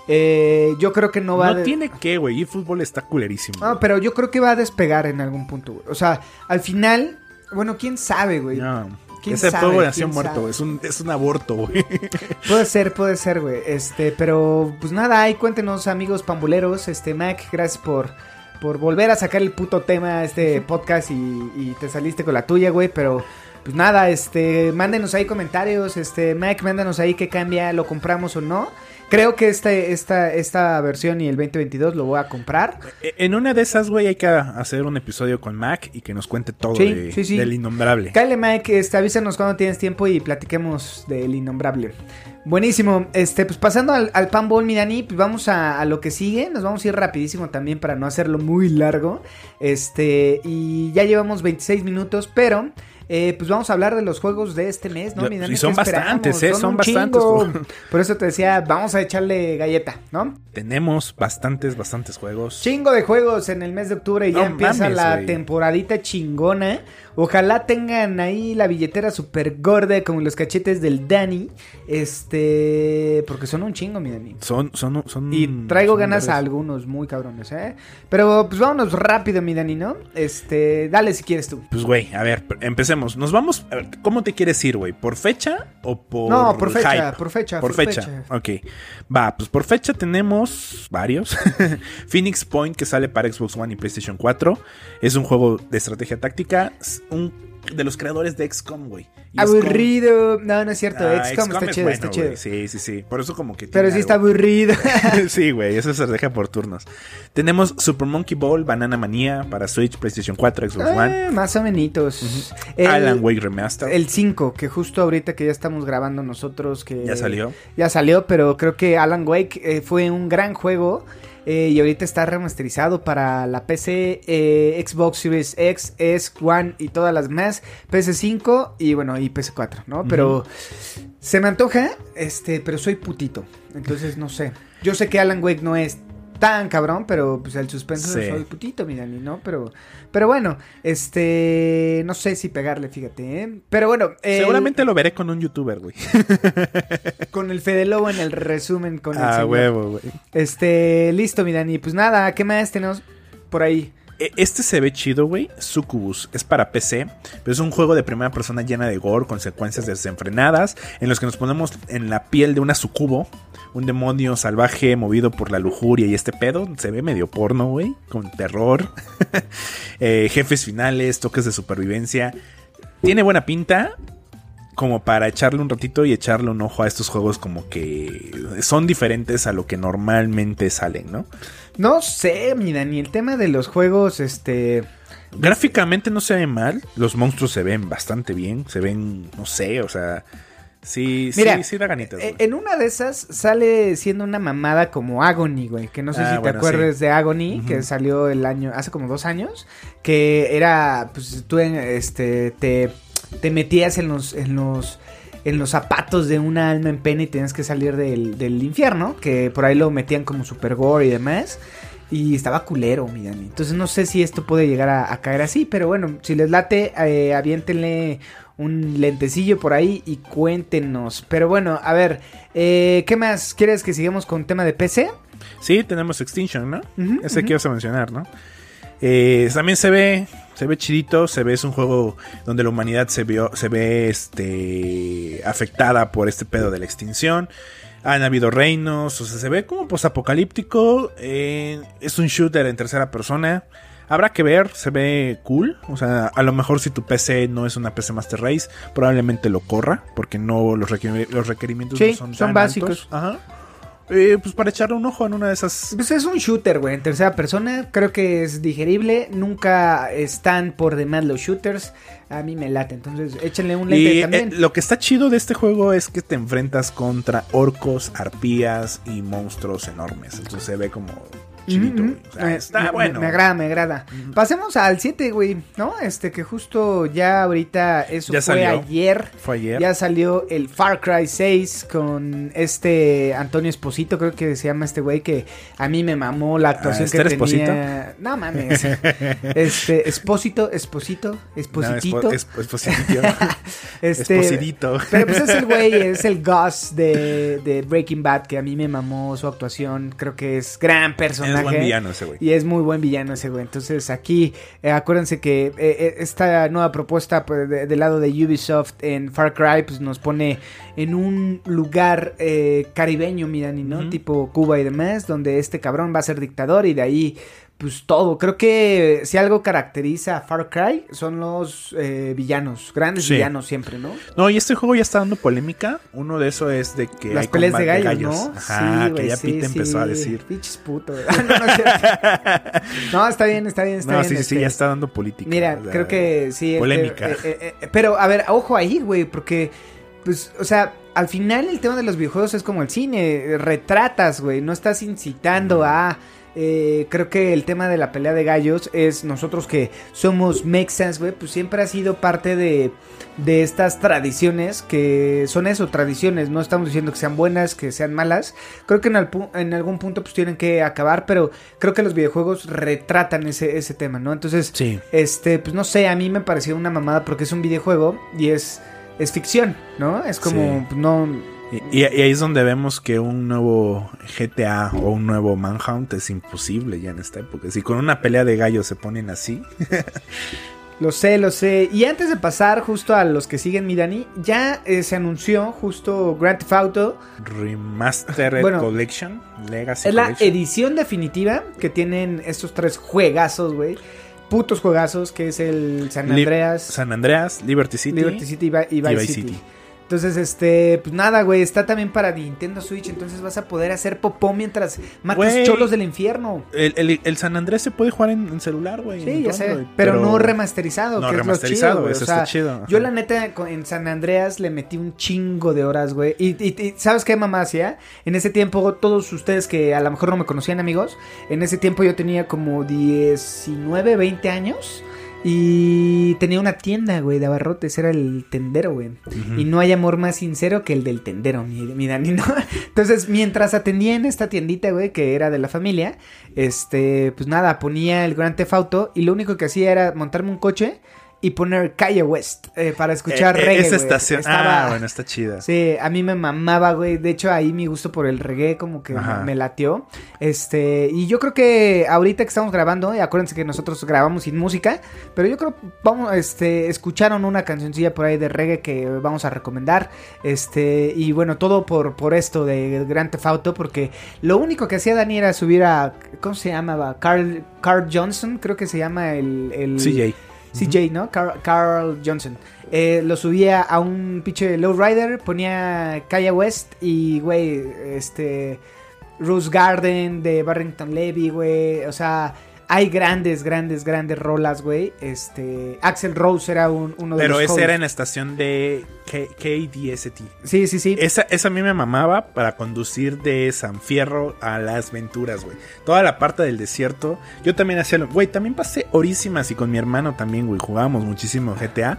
Eh, yo creo que no va a. No tiene que, güey, fútbol está culerísimo. No, pero yo creo que va a despegar en algún punto, güey. O sea, al final. Bueno, quién sabe, güey. No. ¿Quién Ese sabe? juego nació ¿Quién muerto, es un, es un aborto, güey. Puede ser, puede ser, güey. Este, pero pues nada, ahí cuéntenos, amigos pambuleros. Este, Mac, gracias por, por volver a sacar el puto tema a este podcast y, y te saliste con la tuya, güey. Pero pues nada, este, mándenos ahí comentarios, este, Mike, mándanos ahí qué cambia, lo compramos o no. Creo que este, esta, esta versión y el 2022 lo voy a comprar. E- En una de esas, güey, hay que hacer un episodio con Mac y que nos cuente todo Sí, de- sí, sí. del innombrable. Kyle Mike, este, avísanos cuando tienes tiempo y platiquemos del innombrable. Buenísimo, este, pues pasando al, al pan bowl, mi Dani, pues vamos a, a lo que sigue, nos vamos a ir rapidísimo también para no hacerlo muy largo, este, y ya llevamos 26 minutos, pero... eh, pues vamos a hablar de los juegos de este mes, ¿no? Mi Dani? y son bastantes, ¿eh? Son un bastantes juegos. Por eso te decía, vamos a echarle galleta, ¿no? Tenemos bastantes, bastantes juegos. Chingo de juegos en el mes de octubre y ya No empieza mames, la güey. temporadita chingona. Ojalá tengan ahí la billetera super gorda como los cachetes del Dani. Este, porque son un chingo, mi Dani. Son, son, son. Y traigo son ganas a algunos muy cabrones, ¿eh? Pero pues vámonos rápido, mi Dani, ¿no? Este, dale si quieres tú. Pues, güey, a ver, empecemos. Nos vamos. A ver, ¿cómo te quieres ir, güey? ¿Por fecha o por.? No, por fecha, hype? por fecha, Por por fecha. fecha. Ok. Va, pues por fecha tenemos varios. Phoenix Point, que sale para Xbox One y PlayStation 4. Es un juego de estrategia táctica. Un de los creadores de XCOM, güey. Aburrido. No, no es cierto. Ah, XCOM está es chido, bueno, está chido. Sí, sí, sí. Por eso como que. Pero sí está aburrido. sí, güey, eso se deja por turnos. Tenemos Super Monkey Ball, Banana Manía para Switch, PlayStation 4, Xbox One. Eh, más o menos. Alan Wake Remaster. El 5, que justo ahorita que ya estamos grabando nosotros, que Ya salió. Ya salió, pero creo que Alan Wake eh, fue un gran juego eh, y ahorita está remasterizado para la PC, eh, Xbox Series X, S, One y todas las más, PS5 y bueno, y PS4, ¿no? Pero se me antoja, este, pero soy putito, entonces no sé. Yo sé que Alan Wake no es tan cabrón, pero pues el suspenso Sí. soy putito, mi Dani, ¿no? Pero, pero bueno, este, no sé si pegarle, fíjate, ¿eh? Pero bueno, el- Seguramente lo veré con un youtuber, güey. con el Fede Lobo en el resumen con el Ah, señor. huevo, güey. Este, listo, mi Dani. Pues nada, ¿qué más tenemos por ahí? E- Este se ve chido, güey. Succubus. Es para PC, pero es un juego de primera persona llena de gore, con secuencias desenfrenadas, en los que nos ponemos en la piel de una sucubo, un demonio salvaje movido por la lujuria y este pedo. Se ve medio porno, güey, con terror. Eh, jefes finales, toques de supervivencia. Tiene buena pinta. Como para echarle un ratito y echarle un ojo a estos juegos como que son diferentes a lo que normalmente salen, ¿no? No sé, mi Dani, el tema de los juegos, este... Gráficamente no se ve mal. Los monstruos se ven bastante bien. Se ven, no sé, o sea. Sí, Mira, sí, sí da ganitas. eh, güey. en una de esas sale siendo una mamada como Agony, güey. Que no sé Ah, si te acuerdas sí. de Agony, que salió el año, hace como dos años. Que era, pues tú en, este, te, te metías en los, en los, en los zapatos de una alma en pena y tenías que salir del, del infierno. Que por ahí lo metían como super gore y demás. Y estaba culero, mi Dani. Entonces no sé si esto puede llegar a, a caer así. Pero bueno, si les late, eh, aviéntenle un lentecillo por ahí y cuéntenos. Pero bueno, a ver, eh, ¿qué más? ¿Quieres que sigamos con tema de PC? Sí, tenemos Extinction, ¿no? Ese ujú. que ibas a mencionar, ¿no? Eh, también se ve, se ve chidito, se ve, es un juego donde la humanidad se vio, se ve este afectada por este pedo de la extinción. Han habido reinos, o sea, se ve como posapocalíptico. eh, es un shooter en tercera persona. Habrá que ver, se ve cool. O sea, a lo mejor si tu PC no es una PC Master Race, probablemente lo corra, porque no los, requer- los requerimientos Sí, no son, son tan básicos. altos. Ajá. Eh, pues para echarle un ojo en una de esas Pues es un shooter, güey, en tercera persona. Creo que es digerible. Nunca están por demás los shooters. A mí me late. Entonces, échenle un lente Y también. eh, lo que está chido de este juego es que te enfrentas contra orcos, arpías y monstruos enormes. Entonces se ve como chidito. Güey. O sea, está me, bueno. Me, agrada, me agrada. Pasemos al 7, güey, ¿no? Este que justo ya ahorita, eso Ya fue salió. ayer. Fue ayer. Ya salió el Far Cry 6 con este Antonio Esposito, creo que se llama este güey que a mí me mamó la actuación ¿Esther que tenía. Esposito? No mames. este Esposito, Esposito, No, Espositito. es, po- es, positito. este Esposidito. pero pues es el güey, es el Gus de, de Breaking Bad que a mí me mamó su actuación, creo que es gran personaje. Es buen villano ese güey. Y es muy buen villano ese güey. Entonces aquí, eh, acuérdense que eh, eh, esta nueva propuesta pues, de- del lado de Ubisoft en Far Cry pues nos pone en un lugar eh, caribeño, miran, y ¿no? Tipo Cuba y demás, donde este cabrón va a ser dictador y de ahí pues todo. Creo que si algo caracteriza a Far Cry son los eh, villanos, grandes Sí. villanos siempre, ¿no? No, y este juego ya está dando polémica. Uno de esos es de que. Las hay peleas de gallos, ¿no? Ajá, Sí, que ya sí, Pete empezó a decir. Pinches puto. güey. no, no. No, está bien, está bien, está No, bien. sí, sí, este. sí, ya está dando política. Mira, o sea, creo que sí. este, Polémica. eh, eh, eh, pero, a ver, ojo ahí, güey, porque, pues, o sea, al final el tema de los videojuegos es como el cine, retratas, güey, no estás incitando a... eh, creo que el tema de la pelea de gallos es nosotros que somos mexas, güey, pues siempre ha sido parte de, de estas tradiciones que son eso, tradiciones, no estamos diciendo que sean buenas, que sean malas, creo que en, al pu- en algún punto pues tienen que acabar, pero creo que los videojuegos retratan ese, ese tema, ¿no? Entonces, Sí. este, pues no sé, a mí me pareció una mamada porque es un videojuego y es, es ficción, ¿no? Es como, Sí. pues, no... Y, y ahí es donde vemos que un nuevo GTA o un nuevo Manhunt es imposible ya en esta época. Si con una pelea de gallos se ponen así. Lo sé, lo sé. Y antes de pasar justo a los que siguen mi Dani, ya eh, se anunció justo Grand Theft Auto. Remastered Bueno, Collection, Legacy Es la Collection. edición definitiva que tienen estos tres juegazos, güey. Putos juegazos, que es el San Andreas, San Andreas, Liberty City. Liberty City y Vi- y Vice, Vice City. City. Entonces, este, pues nada, güey, está también para Nintendo Switch, entonces vas a poder hacer popó mientras matas Güey. cholos del infierno. El, el- el San Andrés se puede jugar en, en celular, güey. Sí, ya sé, pero, no remasterizado, No, que remasterizado, es lo chido, eso O sea, está chido. ajá. Yo la neta en San Andreas le metí un chingo de horas, güey. Y, y- y ¿sabes qué mamá hacía? En ese tiempo, todos ustedes que a lo mejor no me conocían, amigos, en ese tiempo yo tenía como 19, 20 años. Y tenía una tienda, güey, de abarrotes, era el tendero, güey. Y no hay amor más sincero que el del tendero, mi, mi Dani, ¿no? Entonces, mientras atendía en esta tiendita, güey, que era de la familia, este, pues nada, ponía el Grand Theft Auto y lo único que hacía era montarme un coche y poner Calle West eh, para escuchar Eh, eh, reggae, Esa estación. Estaba- Ah, bueno, está chida. Sí, a mí me mamaba, güey. De hecho, ahí mi gusto por el reggae como que Ajá. me latió. Este, y yo creo que ahorita que estamos grabando, y acuérdense que nosotros grabamos sin música, pero yo creo vamos, este, escucharon una cancioncilla por ahí de reggae que vamos a recomendar. Este, y bueno, todo por, por esto de Grand Theft Auto, porque lo único que hacía Dani era subir a, ¿cómo se llamaba? Carl, Carl Johnson, creo que se llama el... el CJ. CJ, ¿no? Carl, Carl Johnson. Eh, lo subía a un pinche lowrider, ponía Kanye West y, güey, este... Rose Garden de Barrington Levy, güey. O sea, hay grandes, grandes, grandes rolas, güey. Este... Axel Rose era un- uno de Pero los ese hosts. era en la estación de K- KDST. Sí, sí, sí. Esa, esa a mí me mamaba para conducir de San Fierro a las Venturas, güey. Toda la parte del desierto. Yo también hacía lo. Güey, también pasé horísimas y con mi hermano también, güey. Jugábamos muchísimo GTA.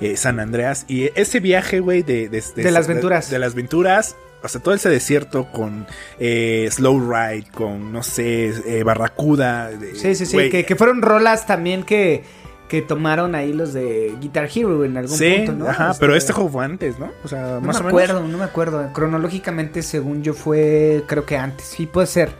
eh, San Andreas. Y ese viaje, güey, de, de, De las Venturas. De, las Venturas. O sea, todo ese desierto con eh, Slow Ride, con, no sé, eh, Barracuda. de- Sí, sí, sí. Que, que fueron rolas también que, que tomaron ahí los de Guitar Hero en algún Sí, punto, ¿no? ajá, pero este juego fue antes, ¿no? O sea, No más me o acuerdo, menos. no me acuerdo. Cronológicamente, según yo, fue creo que antes. Sí, puede ser.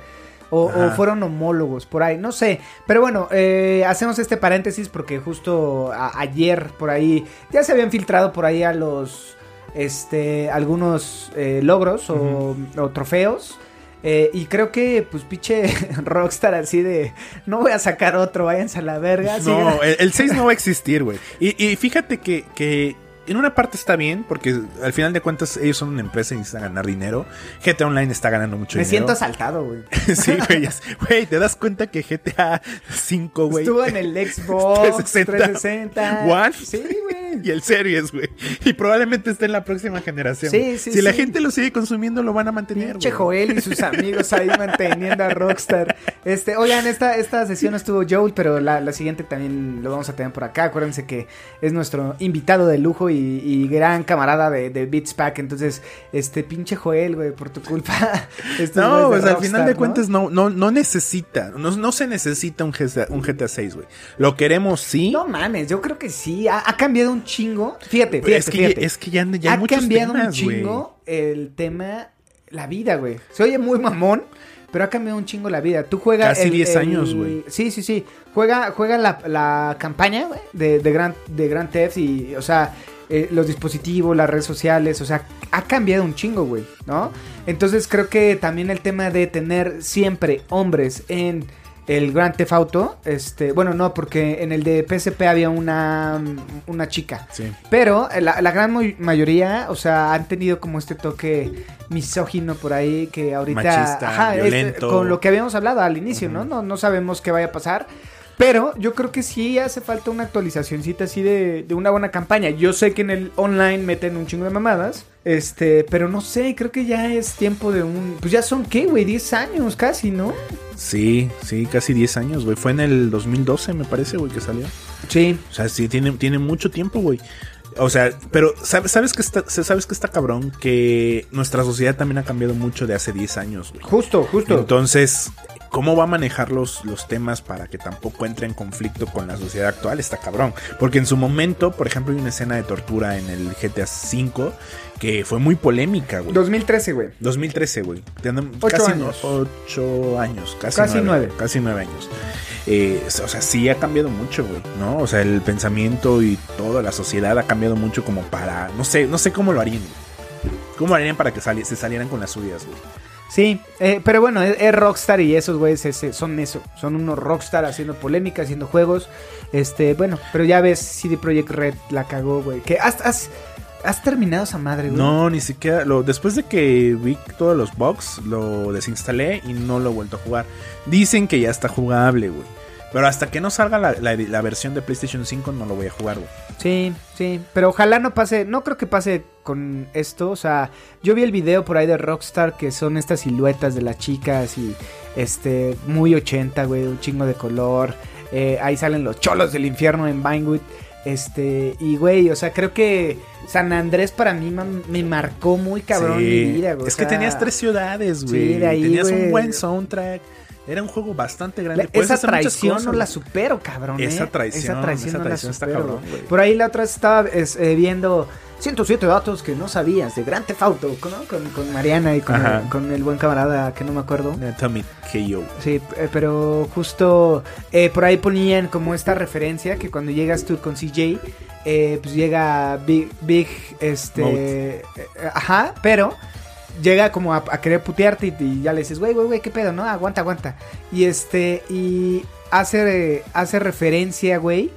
O, o fueron homólogos por ahí, no sé. Pero bueno, eh, hacemos este paréntesis porque justo a- ayer por ahí ya se habían filtrado por ahí a los este algunos eh, logros o, o trofeos. Eh, y creo que, pues, pinche Rockstar así de, no voy a sacar otro, váyanse a la verga. No, el, el 6 no va a existir, güey. Y, y fíjate que, que en una parte está bien, porque al final de cuentas ellos son una empresa y necesitan ganar dinero. GTA Online está ganando mucho me dinero. siento asaltado, güey. sí, güey. Güey, te das cuenta que GTA 5, güey. Estuvo en el Xbox 360. 360. One. Sí, güey. Y el Series, güey. Y probablemente esté en la próxima generación. Sí, sí, si la gente lo sigue consumiendo, lo van a mantener. Güey. Joel y sus amigos ahí manteniendo a Rockstar. Este, oigan, esta, esta sesión estuvo Joel, pero la, la siguiente también lo vamos a tener por acá. Acuérdense que es nuestro invitado de lujo y, y gran camarada de, de Beats Pack. Entonces, este pinche Joel, güey, por tu culpa. No, pues de al final Rockstar, de ¿no? cuentas no, no, no necesita, no, no se necesita un GTA, un GTA 6, güey. Lo queremos, sí. No mames, yo creo que sí. Ha, ha cambiado un chingo. Fíjate, fíjate, es que, fíjate. ya, es que ya, ya ha muchos cambiado temas, un chingo el tema, la vida, güey. Se oye muy mamón, pero ha cambiado un chingo la vida. Tú juegas. Casi el- 10 el- años, güey. Sí, sí, sí. Juega, juega la, la campaña, güey, de, de Grand, de Grand Theft y, o sea, eh, los dispositivos, las redes sociales, o sea, ha cambiado un chingo, güey, ¿no? Entonces creo que también el tema de tener siempre hombres en el Grand Theft Auto, este, bueno, no, porque en el de PSP había una, una chica. Sí. Pero la, la gran mayoría, o sea, han tenido como este toque misógino por ahí que ahorita... Machista, es- violento. con lo que habíamos hablado al inicio, ¿no? ¿no? No sabemos qué vaya a pasar. Pero yo creo que sí hace falta una actualizacióncita así de, de una buena campaña. Yo sé que en el online meten un chingo de mamadas. Este, pero no sé, creo que ya es tiempo de un... Pues ya son, ¿qué, güey? 10 años casi, ¿no? Sí, sí, casi 10 años, güey. Fue en el 2012, me parece, güey, que salió. Sí. O sea, sí, tiene, tiene mucho tiempo, güey. O sea, pero ¿sabes, sabes, que está, sabes que está cabrón que nuestra sociedad también ha cambiado mucho de hace 10 años, güey. Justo, justo. Entonces, ¿cómo va a manejar los, los temas para que tampoco entre en conflicto con la sociedad actual? Está cabrón. Porque en su momento, por ejemplo, hay una escena de tortura en el GTA V que fue muy polémica, güey. 2013, güey. 2013, güey. Casi años. no- ocho años. Casi, Casi nueve, nueve. Casi nueve años. Eh, o sea, sí ha cambiado mucho, güey, ¿no? O sea, el pensamiento y toda la sociedad ha cambiado mucho como para... No sé, no sé cómo lo harían. güey. ¿Cómo lo harían para que sali- se salieran con las suyas, güey? Sí, eh, pero bueno, es, es Rockstar y esos güeyes son eso. Son unos Rockstar haciendo polémica, haciendo juegos. Este, bueno, pero ya ves, CD Projekt Red la cagó, güey. Que has, has, has terminado esa madre, güey. No, ni siquiera. Lo, después de que vi todos los bugs, lo desinstalé y no lo he vuelto a jugar. Dicen que ya está jugable, güey. Pero hasta que no salga la, la- la versión de PlayStation 5 no lo voy a jugar, güey. Sí, sí, pero ojalá no pase, no creo que pase con esto, o sea, yo vi el video por ahí de Rockstar que son estas siluetas de las chicas y este, muy 80, güey, un chingo de color, eh, ahí salen los cholos del infierno en Vinewood, este, y güey, o sea, creo que San Andrés para mí me marcó muy cabrón Sí. mi vida, güey. Es o que tenías tres ciudades, güey. Sí, de ahí, tenías güey. un buen soundtrack. Era un juego bastante grande. la- Puedes esa traición cosas, no la supero, cabrón. Esa ¿eh? traición, esa traición esa no traición la está supero. cabrón. Por ahí la otra vez estaba es, eh, viendo 107 datos que no sabías de Grand Theft Auto, ¿no? Con, con Mariana y con el, con el buen camarada que no me acuerdo. Atomic KO. Sí, eh, pero justo eh, por ahí ponían como esta referencia que cuando llegas tú con CJ, eh, pues llega Big, Big este, eh, ajá, pero llega como a, a querer putearte y, y ya le dices, güey, güey, güey, qué pedo, no, aguanta, aguanta. Y este, y hace, eh, hace referencia, güey,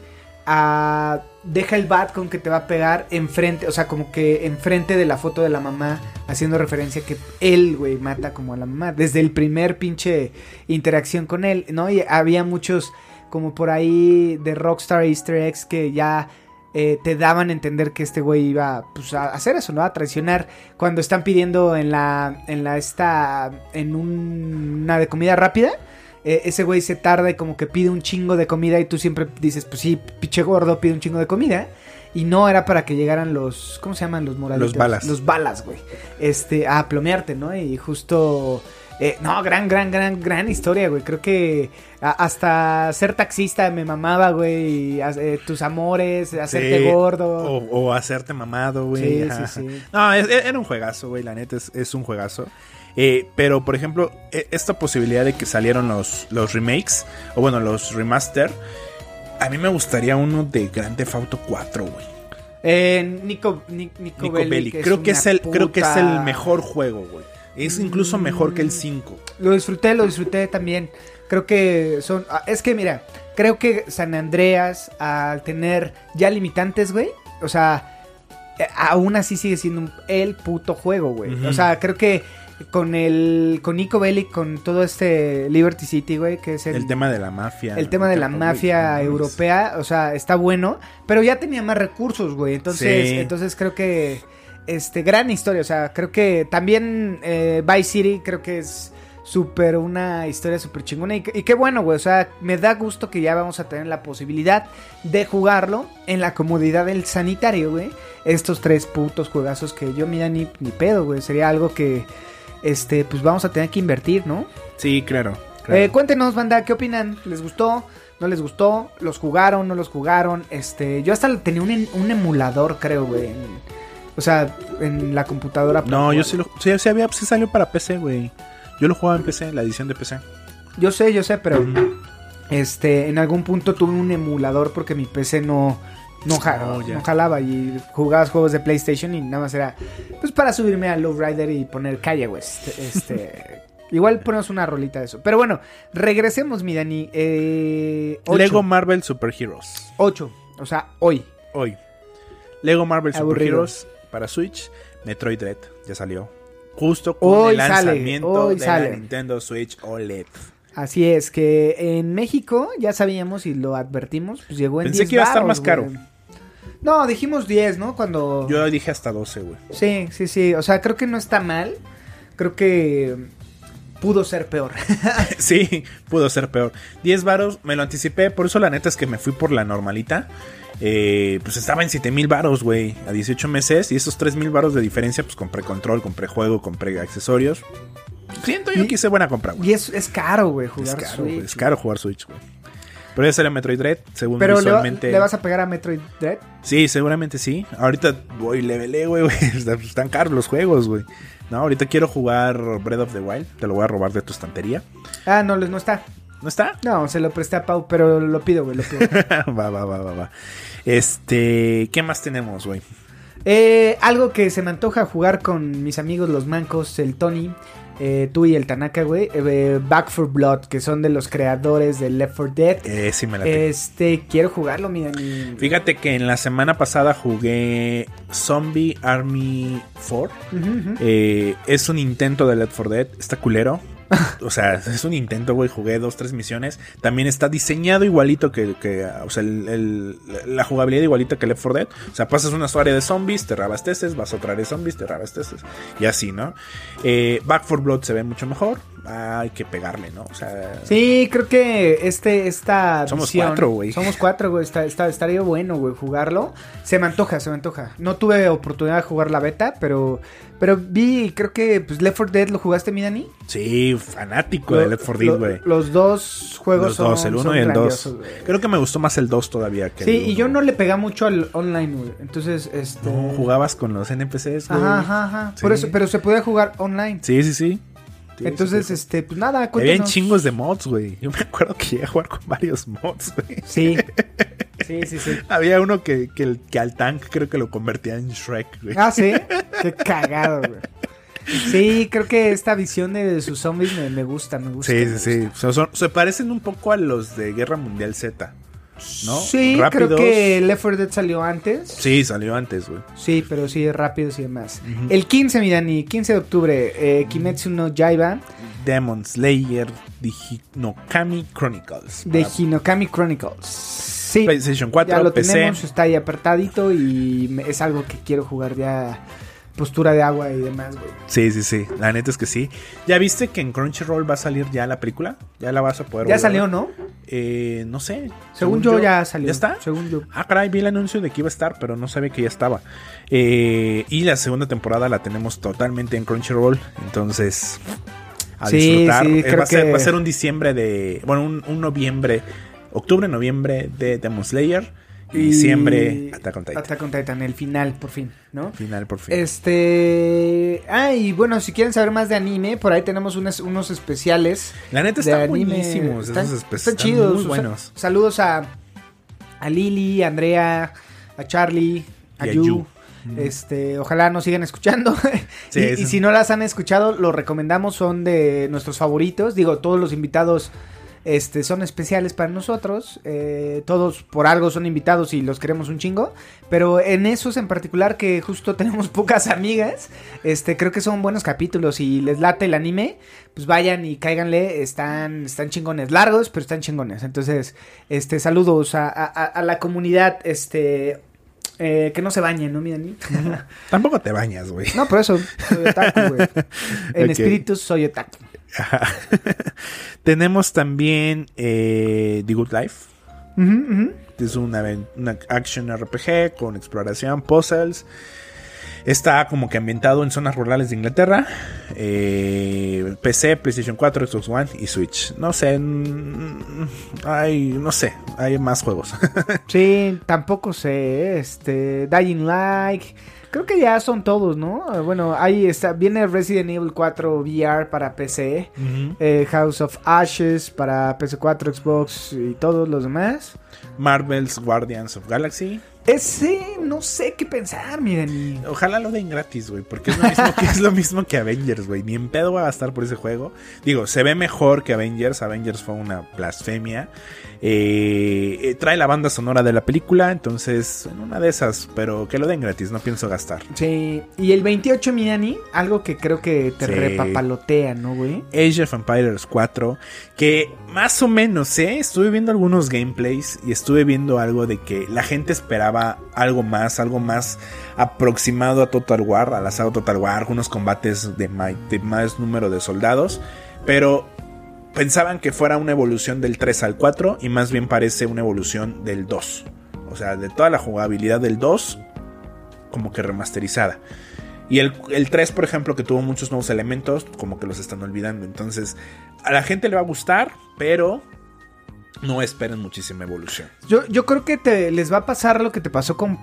a deja el bat con que te va a pegar enfrente, o sea, como que enfrente de la foto de la mamá, haciendo referencia que él, güey, mata como a la mamá, desde el primer pinche interacción con él, ¿no? Y había muchos como por ahí de Rockstar Easter eggs que ya eh, te daban a entender que este güey iba pues, a hacer eso, ¿no? A traicionar cuando están pidiendo en la, en la, esta, en un- una de comida rápida. Eh, ese güey se tarda y como que pide un chingo de comida y tú siempre dices, pues sí, pinche gordo pide un chingo de comida. Y no era para que llegaran los, ¿cómo se llaman los moraditos? Los balas. Los balas, güey. Este, a plomearte, ¿no? Y justo... eh, no, gran, gran, gran, gran historia, güey. Creo que hasta ser taxista me mamaba, güey. eh, tus amores, hacerte Sí, gordo. O, o hacerte mamado, güey. Sí, sí, sí. No, es- era un juegazo, güey. La neta es, es un juegazo. Eh, pero, por ejemplo, e- esta posibilidad de que salieron los, los remakes, o bueno, los remaster, a mí me gustaría uno de Grand Theft Auto 4, güey. Eh, Nico, Ni- Nico, Nico Bellic. Creo que es el, creo que es el mejor juego, güey. Es incluso mejor que el 5. Lo disfruté, lo disfruté también. Creo que son. ah, Es que mira, creo que San Andreas, al tener ya limitantes, güey. O sea, eh, aún así sigue siendo el puto juego, güey. O sea, creo que con el. Con Nico Bellic, con todo este Liberty City, güey, que es el. El tema de la mafia. el tema de la mafia europea, o sea, está bueno, pero ya tenía más recursos, güey. Entonces, Sí. entonces creo que este gran historia, o sea, creo que también eh, Vice City creo que es súper una historia súper chingona y qué bueno, güey, o sea, me da gusto que ya vamos a tener la posibilidad de jugarlo en la comodidad del sanitario, güey. Estos tres putos juegazos que yo mira ni, ni pedo, güey, sería algo que este pues vamos a tener que invertir, ¿no? Sí, claro. claro. Eh, cuéntenos, banda, ¿qué opinan? ¿Les gustó? ¿No les gustó? ¿Los jugaron? ¿No los jugaron? Este, yo hasta tenía un, un emulador, creo, güey. en- o sea, en la computadora. no, yo sí lo. Sí, sí había, sí salió para PC, güey. Yo lo jugaba en PC, la edición de PC. Yo sé, yo sé, pero este, en algún punto tuve un emulador porque mi PC no, no, Oh, no jalaba y jugabas juegos de PlayStation y nada más era pues para subirme a Lowrider y poner calle, güey. Este, Igual ponemos una rolita de eso. Pero bueno, regresemos, mi Dani. Eh. Lego Marvel Super Heroes. 8. O sea, hoy. Hoy. Lego Marvel Super. Heroes para Switch. Metroid Dread ya salió. Justo con Hoy el sale, lanzamiento hoy de sale. la Nintendo Switch OLED. Así es, que en México ya sabíamos y lo advertimos, pues llegó en Pensé 10 que iba a estar más caro. güey. No, dijimos 10, ¿no? Cuando... Yo dije hasta 12, güey. Sí, sí, sí. O sea, creo que no está mal. Creo que pudo ser peor. sí, pudo ser peor. 10 varos, me lo anticipé, por eso la neta es que me fui por la normalita. Eh, pues estaba en 7 mil varos, güey, a 18 meses. Y esos 3 mil varos de diferencia, pues compré control, compré juego, compré accesorios. Siento yo Y- que hice buena compra, güey. y es, es caro, güey, Es jugar caro, güey, Switch. es caro jugar Switch, güey. Pero ya sale Metroid Dread, según Pero le, va- visualmente. le vas a pegar a Metroid Dread. Sí, seguramente sí. Ahorita voy levelé, güey, güey. Están- Están caros los juegos, güey. No, ahorita quiero jugar Breath of the Wild. Te lo voy a robar de tu estantería. Ah, no, no está. ¿No está? No, se lo presté a Pau, pero lo pido, güey, lo pido. va, va, va, va, va. Este, ¿qué más tenemos, güey? Eh, algo que se me antoja jugar con mis amigos los mancos, el Tony, eh, tú y el Tanaka, güey. eh, Back for Blood, que son de los creadores de Left 4 Dead. Eh, sí me la tengo. Este, quiero jugarlo, mi Dani. Fíjate que en la semana pasada jugué Zombie Army 4. Ujú, ujú. Eh, es un intento de Left 4 Dead. Está culero. O sea, es un intento, güey. Jugué dos, tres misiones. También está diseñado igualito que. o sea, el- la jugabilidad igualita que Left 4 Dead. O sea, pasas una área de zombies, te reabasteces, vas a otra área de zombies, te reabasteces. Y así, ¿no? Eh, Back 4 Blood se ve mucho mejor. Ah, hay que pegarle, ¿no? O sea. Sí, creo que este, esta Somos visión- cuatro, güey. Somos cuatro, güey. Está, está- estaría bueno, güey, jugarlo. Se me antoja, se me antoja. No tuve oportunidad de jugar la beta, pero, pero vi, creo que, pues, Left 4 Dead lo jugaste, mi Dani. Sí, fanático de Left 4 Dead, lo- güey. Los dos juegos Los son, dos, el 1 son y el 2. grandiosos, güey. Creo que me gustó más el 2 todavía que Sí, el y yo uno. no le pega mucho al online, güey. Entonces, este... No, jugabas con los NPCs, güey. Ajá, ajá, ajá. Por eso, pero se podía jugar online. Sí, sí, sí. Entonces, este, pues nada, Habían cuéntanos. chingos de mods, güey. Yo me acuerdo que llegué a jugar con varios mods, güey. Sí. Sí, sí, sí. Había uno que, que, al tank creo que lo convertía en Shrek, güey. Ah, sí. Qué cagado, güey. Sí, creo que esta visión de sus zombies me, me gusta, me gusta. sí, sí, sí. gusta. O sea, son- se parecen un poco a los de Guerra Mundial Z, ¿no? Sí, creo que Left 4 Dead salió antes. Sí, salió antes, güey. Sí, pero sí, rápidos y demás. El 15, mi Dani, 15 de octubre, eh, Kimetsu no Yaiba Demon Slayer de Hinokami Chronicles. de Hinokami Chronicles. Sí, PlayStation 4, ya lo PC. tenemos, está ahí apartadito y es algo que quiero jugar ya postura de agua y demás, güey. Sí, sí, sí. La neta es que sí. ¿Ya viste que en Crunchyroll va a salir ya la película? Ya la vas a poder Ya salió? ¿no? Eh, no sé. Según, yo, ya salió. ¿Ya está? Según yo. Ah, caray, vi el anuncio de que iba a estar, pero no sabía que ya estaba. Eh, y la segunda temporada la tenemos totalmente en Crunchyroll. Entonces, a Sí, disfrutar. sí, Eh, creo va, a ser, que- va a ser un diciembre de. Bueno, un, un noviembre. Octubre, noviembre de Demon Slayer. Y diciembre, Attack on Titan. Attack on Titan, el final, por fin, ¿no? Final por fin. Este. Ah, y bueno, si quieren saber más de anime, por ahí tenemos unos, unos especiales. la neta están anime. buenísimos. Están, esos espe- están están chidos. Muy buenos. saludos a, a Lili, a Andrea, a Charlie, a Y a Yu. Yu. Este, ojalá nos sigan escuchando. Sí, y, y si no las han escuchado, los recomendamos, son de nuestros favoritos. Digo, todos los invitados este, son especiales para nosotros. eh, todos por algo son invitados y los queremos un chingo. Pero en esos en particular, que justo tenemos pocas amigas, este, creo que son buenos capítulos. Y les late el anime, pues vayan y cáiganle. Están, están chingones, largos, pero están chingones. Entonces, este, saludos a, a- a- a la comunidad, este. eh, que no se bañen, ¿no, mi Dani? Tampoco te bañas, güey. No, por eso soy otaku, güey. En Ok. espíritus soy otaku. Ajá. Tenemos también eh, The Good Life. Es una, action RPG con exploración, puzzles. Está como que ambientado en zonas rurales de Inglaterra. Eh, PC, PlayStation 4, Xbox One y Switch. No sé. Hay, no sé. Hay más juegos. Sí, tampoco sé. Este, Dying Light. Creo que ya son todos, ¿no? Eh, Bueno, ahí está. Viene Resident Evil 4 VR para PC. eh, House of Ashes para PC4, Xbox y todos los demás. Marvel's Guardians of Galaxy. Ese no sé qué pensar, miren. Ojalá lo den gratis, güey, porque es lo mismo que, es lo mismo que Avengers, güey. Ni en pedo va a gastar por ese juego. Digo, se ve mejor que Avengers. Avengers fue una blasfemia. Eh, eh, trae la banda sonora de la película, entonces en una de esas, pero que lo den gratis, no pienso gastar. Sí, y el 28, mi Dani, algo que creo que te Sí. repapalotea, ¿no, güey? Age of Empires 4, que más o menos, ¿eh? Estuve viendo algunos gameplays y estuve viendo algo de que la gente esperaba algo más, algo más aproximado a Total War, a la saga Total War, unos combates de, ma- de más número de soldados, pero pensaban que fuera una evolución del 3 al 4 y más bien parece una evolución del 2. O sea, de toda la jugabilidad del 2, como que remasterizada. Y el, el 3, por ejemplo, que tuvo muchos nuevos elementos, como que los están olvidando. Entonces, a la gente le va a gustar, pero no esperen muchísima evolución. Yo, yo creo que te, les va a pasar lo que te pasó con,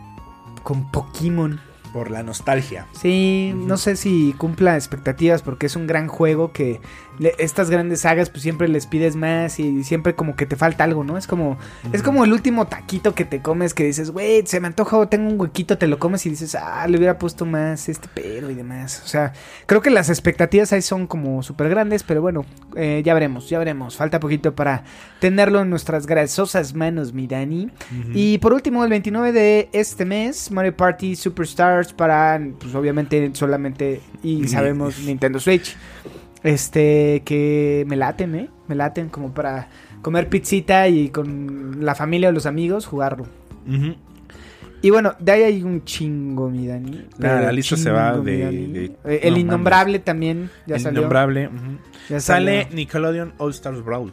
con Pokémon. Por la nostalgia. Sí, no sé si cumpla expectativas porque es un gran juego que le- estas grandes sagas pues siempre les pides más y siempre como que te falta algo, ¿no? Es como es como el último taquito que te comes que dices, güey, se me antoja o tengo un huequito, te lo comes y dices, ah, le hubiera puesto más este pero y demás. O sea, creo que las expectativas ahí son como súper grandes, pero bueno, eh, ya veremos, ya veremos. Falta poquito para tenerlo en nuestras grasosas manos, mi Dani. Y por último, el 29 de este mes, Mario Party Para, pues obviamente solamente, y sabemos, Nintendo Switch. Este, que me laten, ¿eh? Me laten como para comer pizzita y con la familia o los amigos jugarlo. Y bueno, de ahí hay un chingo, mi Dani. La- Pero la lista se va de- de- Eh, el no innombrable también ya El salió. innombrable. Ya Sale salió. Nickelodeon All Stars Brawl.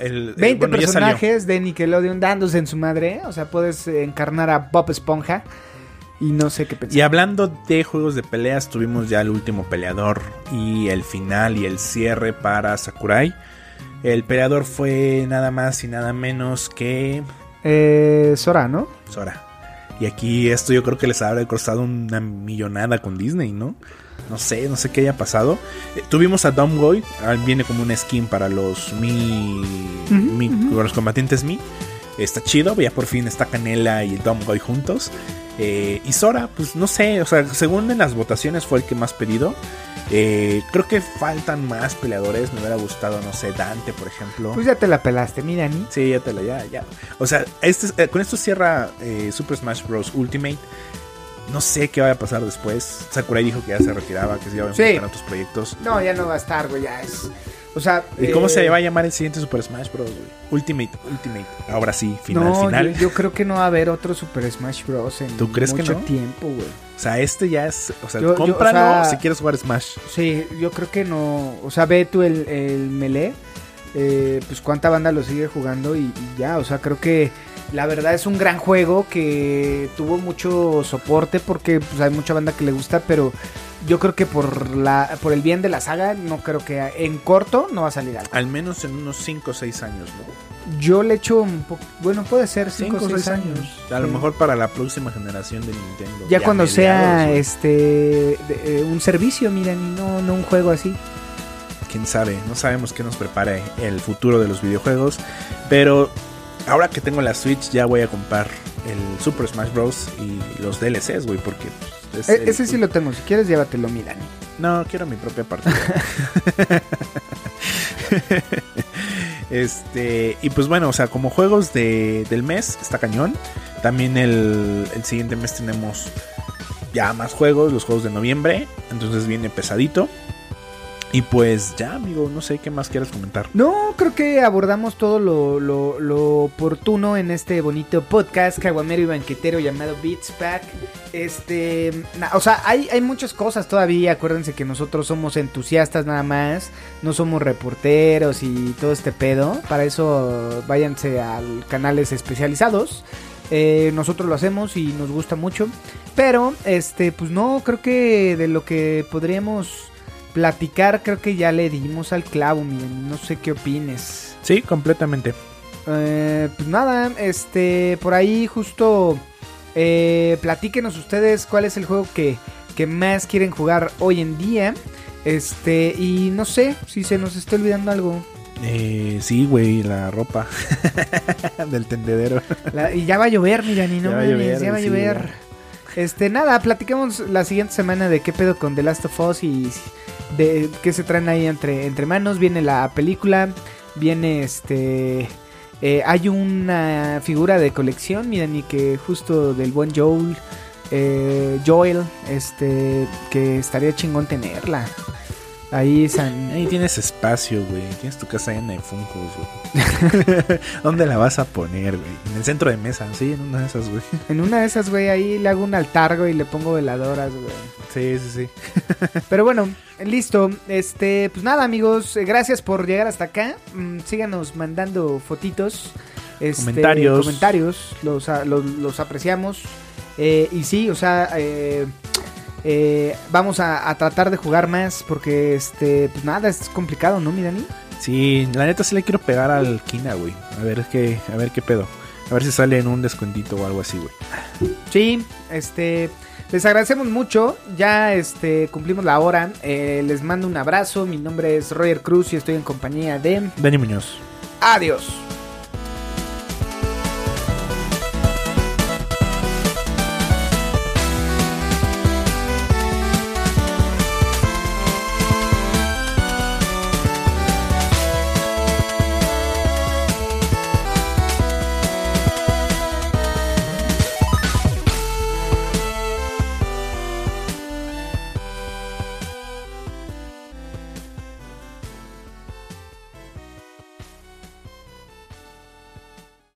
El- eh, 20 bueno, ya salió. personajes de Nickelodeon dándose en su madre. ¿eh? O sea, puedes eh, encarnar a Bob Esponja. Y no sé qué pensar. Y hablando de juegos de peleas, tuvimos ya el último peleador y el final y el cierre para Sakurai. El peleador fue nada más y nada menos que Eh, Sora, ¿no? Sora. Y aquí esto yo creo que les habrá costado una millonada con Disney, ¿no? No sé, no sé qué haya pasado. Eh, tuvimos a Domgoy, ah, viene como una skin para los Mi, los combatientes Mi. Está chido, ya por fin está Canela y Domgoy juntos. Eh, y Sora, pues no sé, o sea, según en las votaciones fue el que más pedido. Eh, creo que faltan más peleadores. Me hubiera gustado, no sé, Dante, por ejemplo. Pues ya te la pelaste, mi Dani. Sí, ya te la, ya, ya. O sea, este, es- eh, con esto cierra eh, Super Smash Bros. Ultimate. No sé qué vaya a pasar después. Sakurai dijo que ya se retiraba, que se iba a Sí. enfocar en otros proyectos. No, ya no va a estar, güey. Ya es. O sea. ¿Y cómo eh, se va a llamar el siguiente Super Smash Bros? güey? Ultimate, Ultimate. Ahora sí, final, no, final. Yo, yo creo que no va a haber otro Super Smash Bros. en ¿Tú crees que mucho no? tiempo, güey. O sea, este ya es. O sea, Yo- yo, o cómpralo sea- si quieres jugar Smash. Sí, yo creo que no. O sea, ve tú el, el melee. eh, pues cuánta banda lo sigue jugando y, y ya. O sea, creo que la verdad es un gran juego que tuvo mucho soporte porque pues, hay mucha banda que le gusta, pero yo creo que por la por el bien de la saga no creo que en corto no va a salir algo. Al menos en unos 5 o 6 años, ¿no? Yo le echo un poco, bueno, puede ser 5 o 6 años. A lo mejor para la próxima generación de Nintendo. ya cuando sea este de- eh, un servicio, miren, y no no un juego así. quién sabe, no sabemos qué nos prepare el futuro de los videojuegos, pero ahora que tengo la Switch ya voy a comprar el Super Smash Bros. y los DLCs, güey, porque... es E- el- ese sí lo tengo, si quieres llévatelo, miren. No, quiero mi propia partida. este, y pues bueno, o sea, como juegos de, del mes, está cañón. También el, el siguiente mes tenemos ya más juegos, los juegos de noviembre, entonces viene pesadito. Y pues ya, amigo, no sé qué más quieras comentar. No, creo que abordamos todo lo, lo- lo oportuno en este bonito podcast caguamero y banquetero llamado Beats Pack. Este, o sea, hay, hay muchas cosas todavía. Acuérdense que nosotros somos entusiastas nada más, no somos reporteros y todo este pedo. Para eso váyanse a canales especializados. Eh, nosotros lo hacemos y nos gusta mucho. Pero, este, pues no, creo que de lo que podríamos platicar, creo que ya le dimos al clavo, miren. No sé qué opines. Sí, completamente. Eh, pues nada, este, por ahí justo eh, platíquenos ustedes cuál es el juego que, que más quieren jugar hoy en día. Este, y no sé si se nos está olvidando algo. Eh, sí, güey, la ropa del tendedero. La- y ya va a llover, mi Dani, no Ya va a mames, llover, ya va a llover. Este, nada, platiquemos la siguiente semana de qué pedo con The Last of Us y de qué se traen ahí entre, entre manos. Viene la película, viene este... eh, hay una figura de colección, mi Dani, que justo del buen Joel, eh, Joel, este, que estaría chingón tenerla. Ahí San... Ahí tienes espacio, güey. Tienes tu casa llena de funcos, güey. ¿Dónde la vas a poner, güey? En el centro de mesa, sí, en una de esas, güey. En una de esas, güey, ahí le hago un altar, güey, y le pongo veladoras, güey. Sí, sí, sí. Pero bueno, listo. Este, pues nada, amigos, eh, gracias por llegar hasta acá. Mm, síganos mandando fotitos, este, Comentarios. comentarios, los, los, los apreciamos. Eh, y sí, o sea, eh, eh, vamos a, a tratar de jugar más porque, este, pues nada, es complicado, ¿no, mi Dani? Sí, la neta sí le quiero pegar al Kina, güey. A ver qué, a ver qué pedo. A ver si sale en un descuentito o algo así, güey. Sí, este, les agradecemos mucho. Ya, este, cumplimos la hora. Eh, les mando un abrazo. Mi nombre es Roger Cruz y estoy en compañía de. Dani Muñoz. Adiós.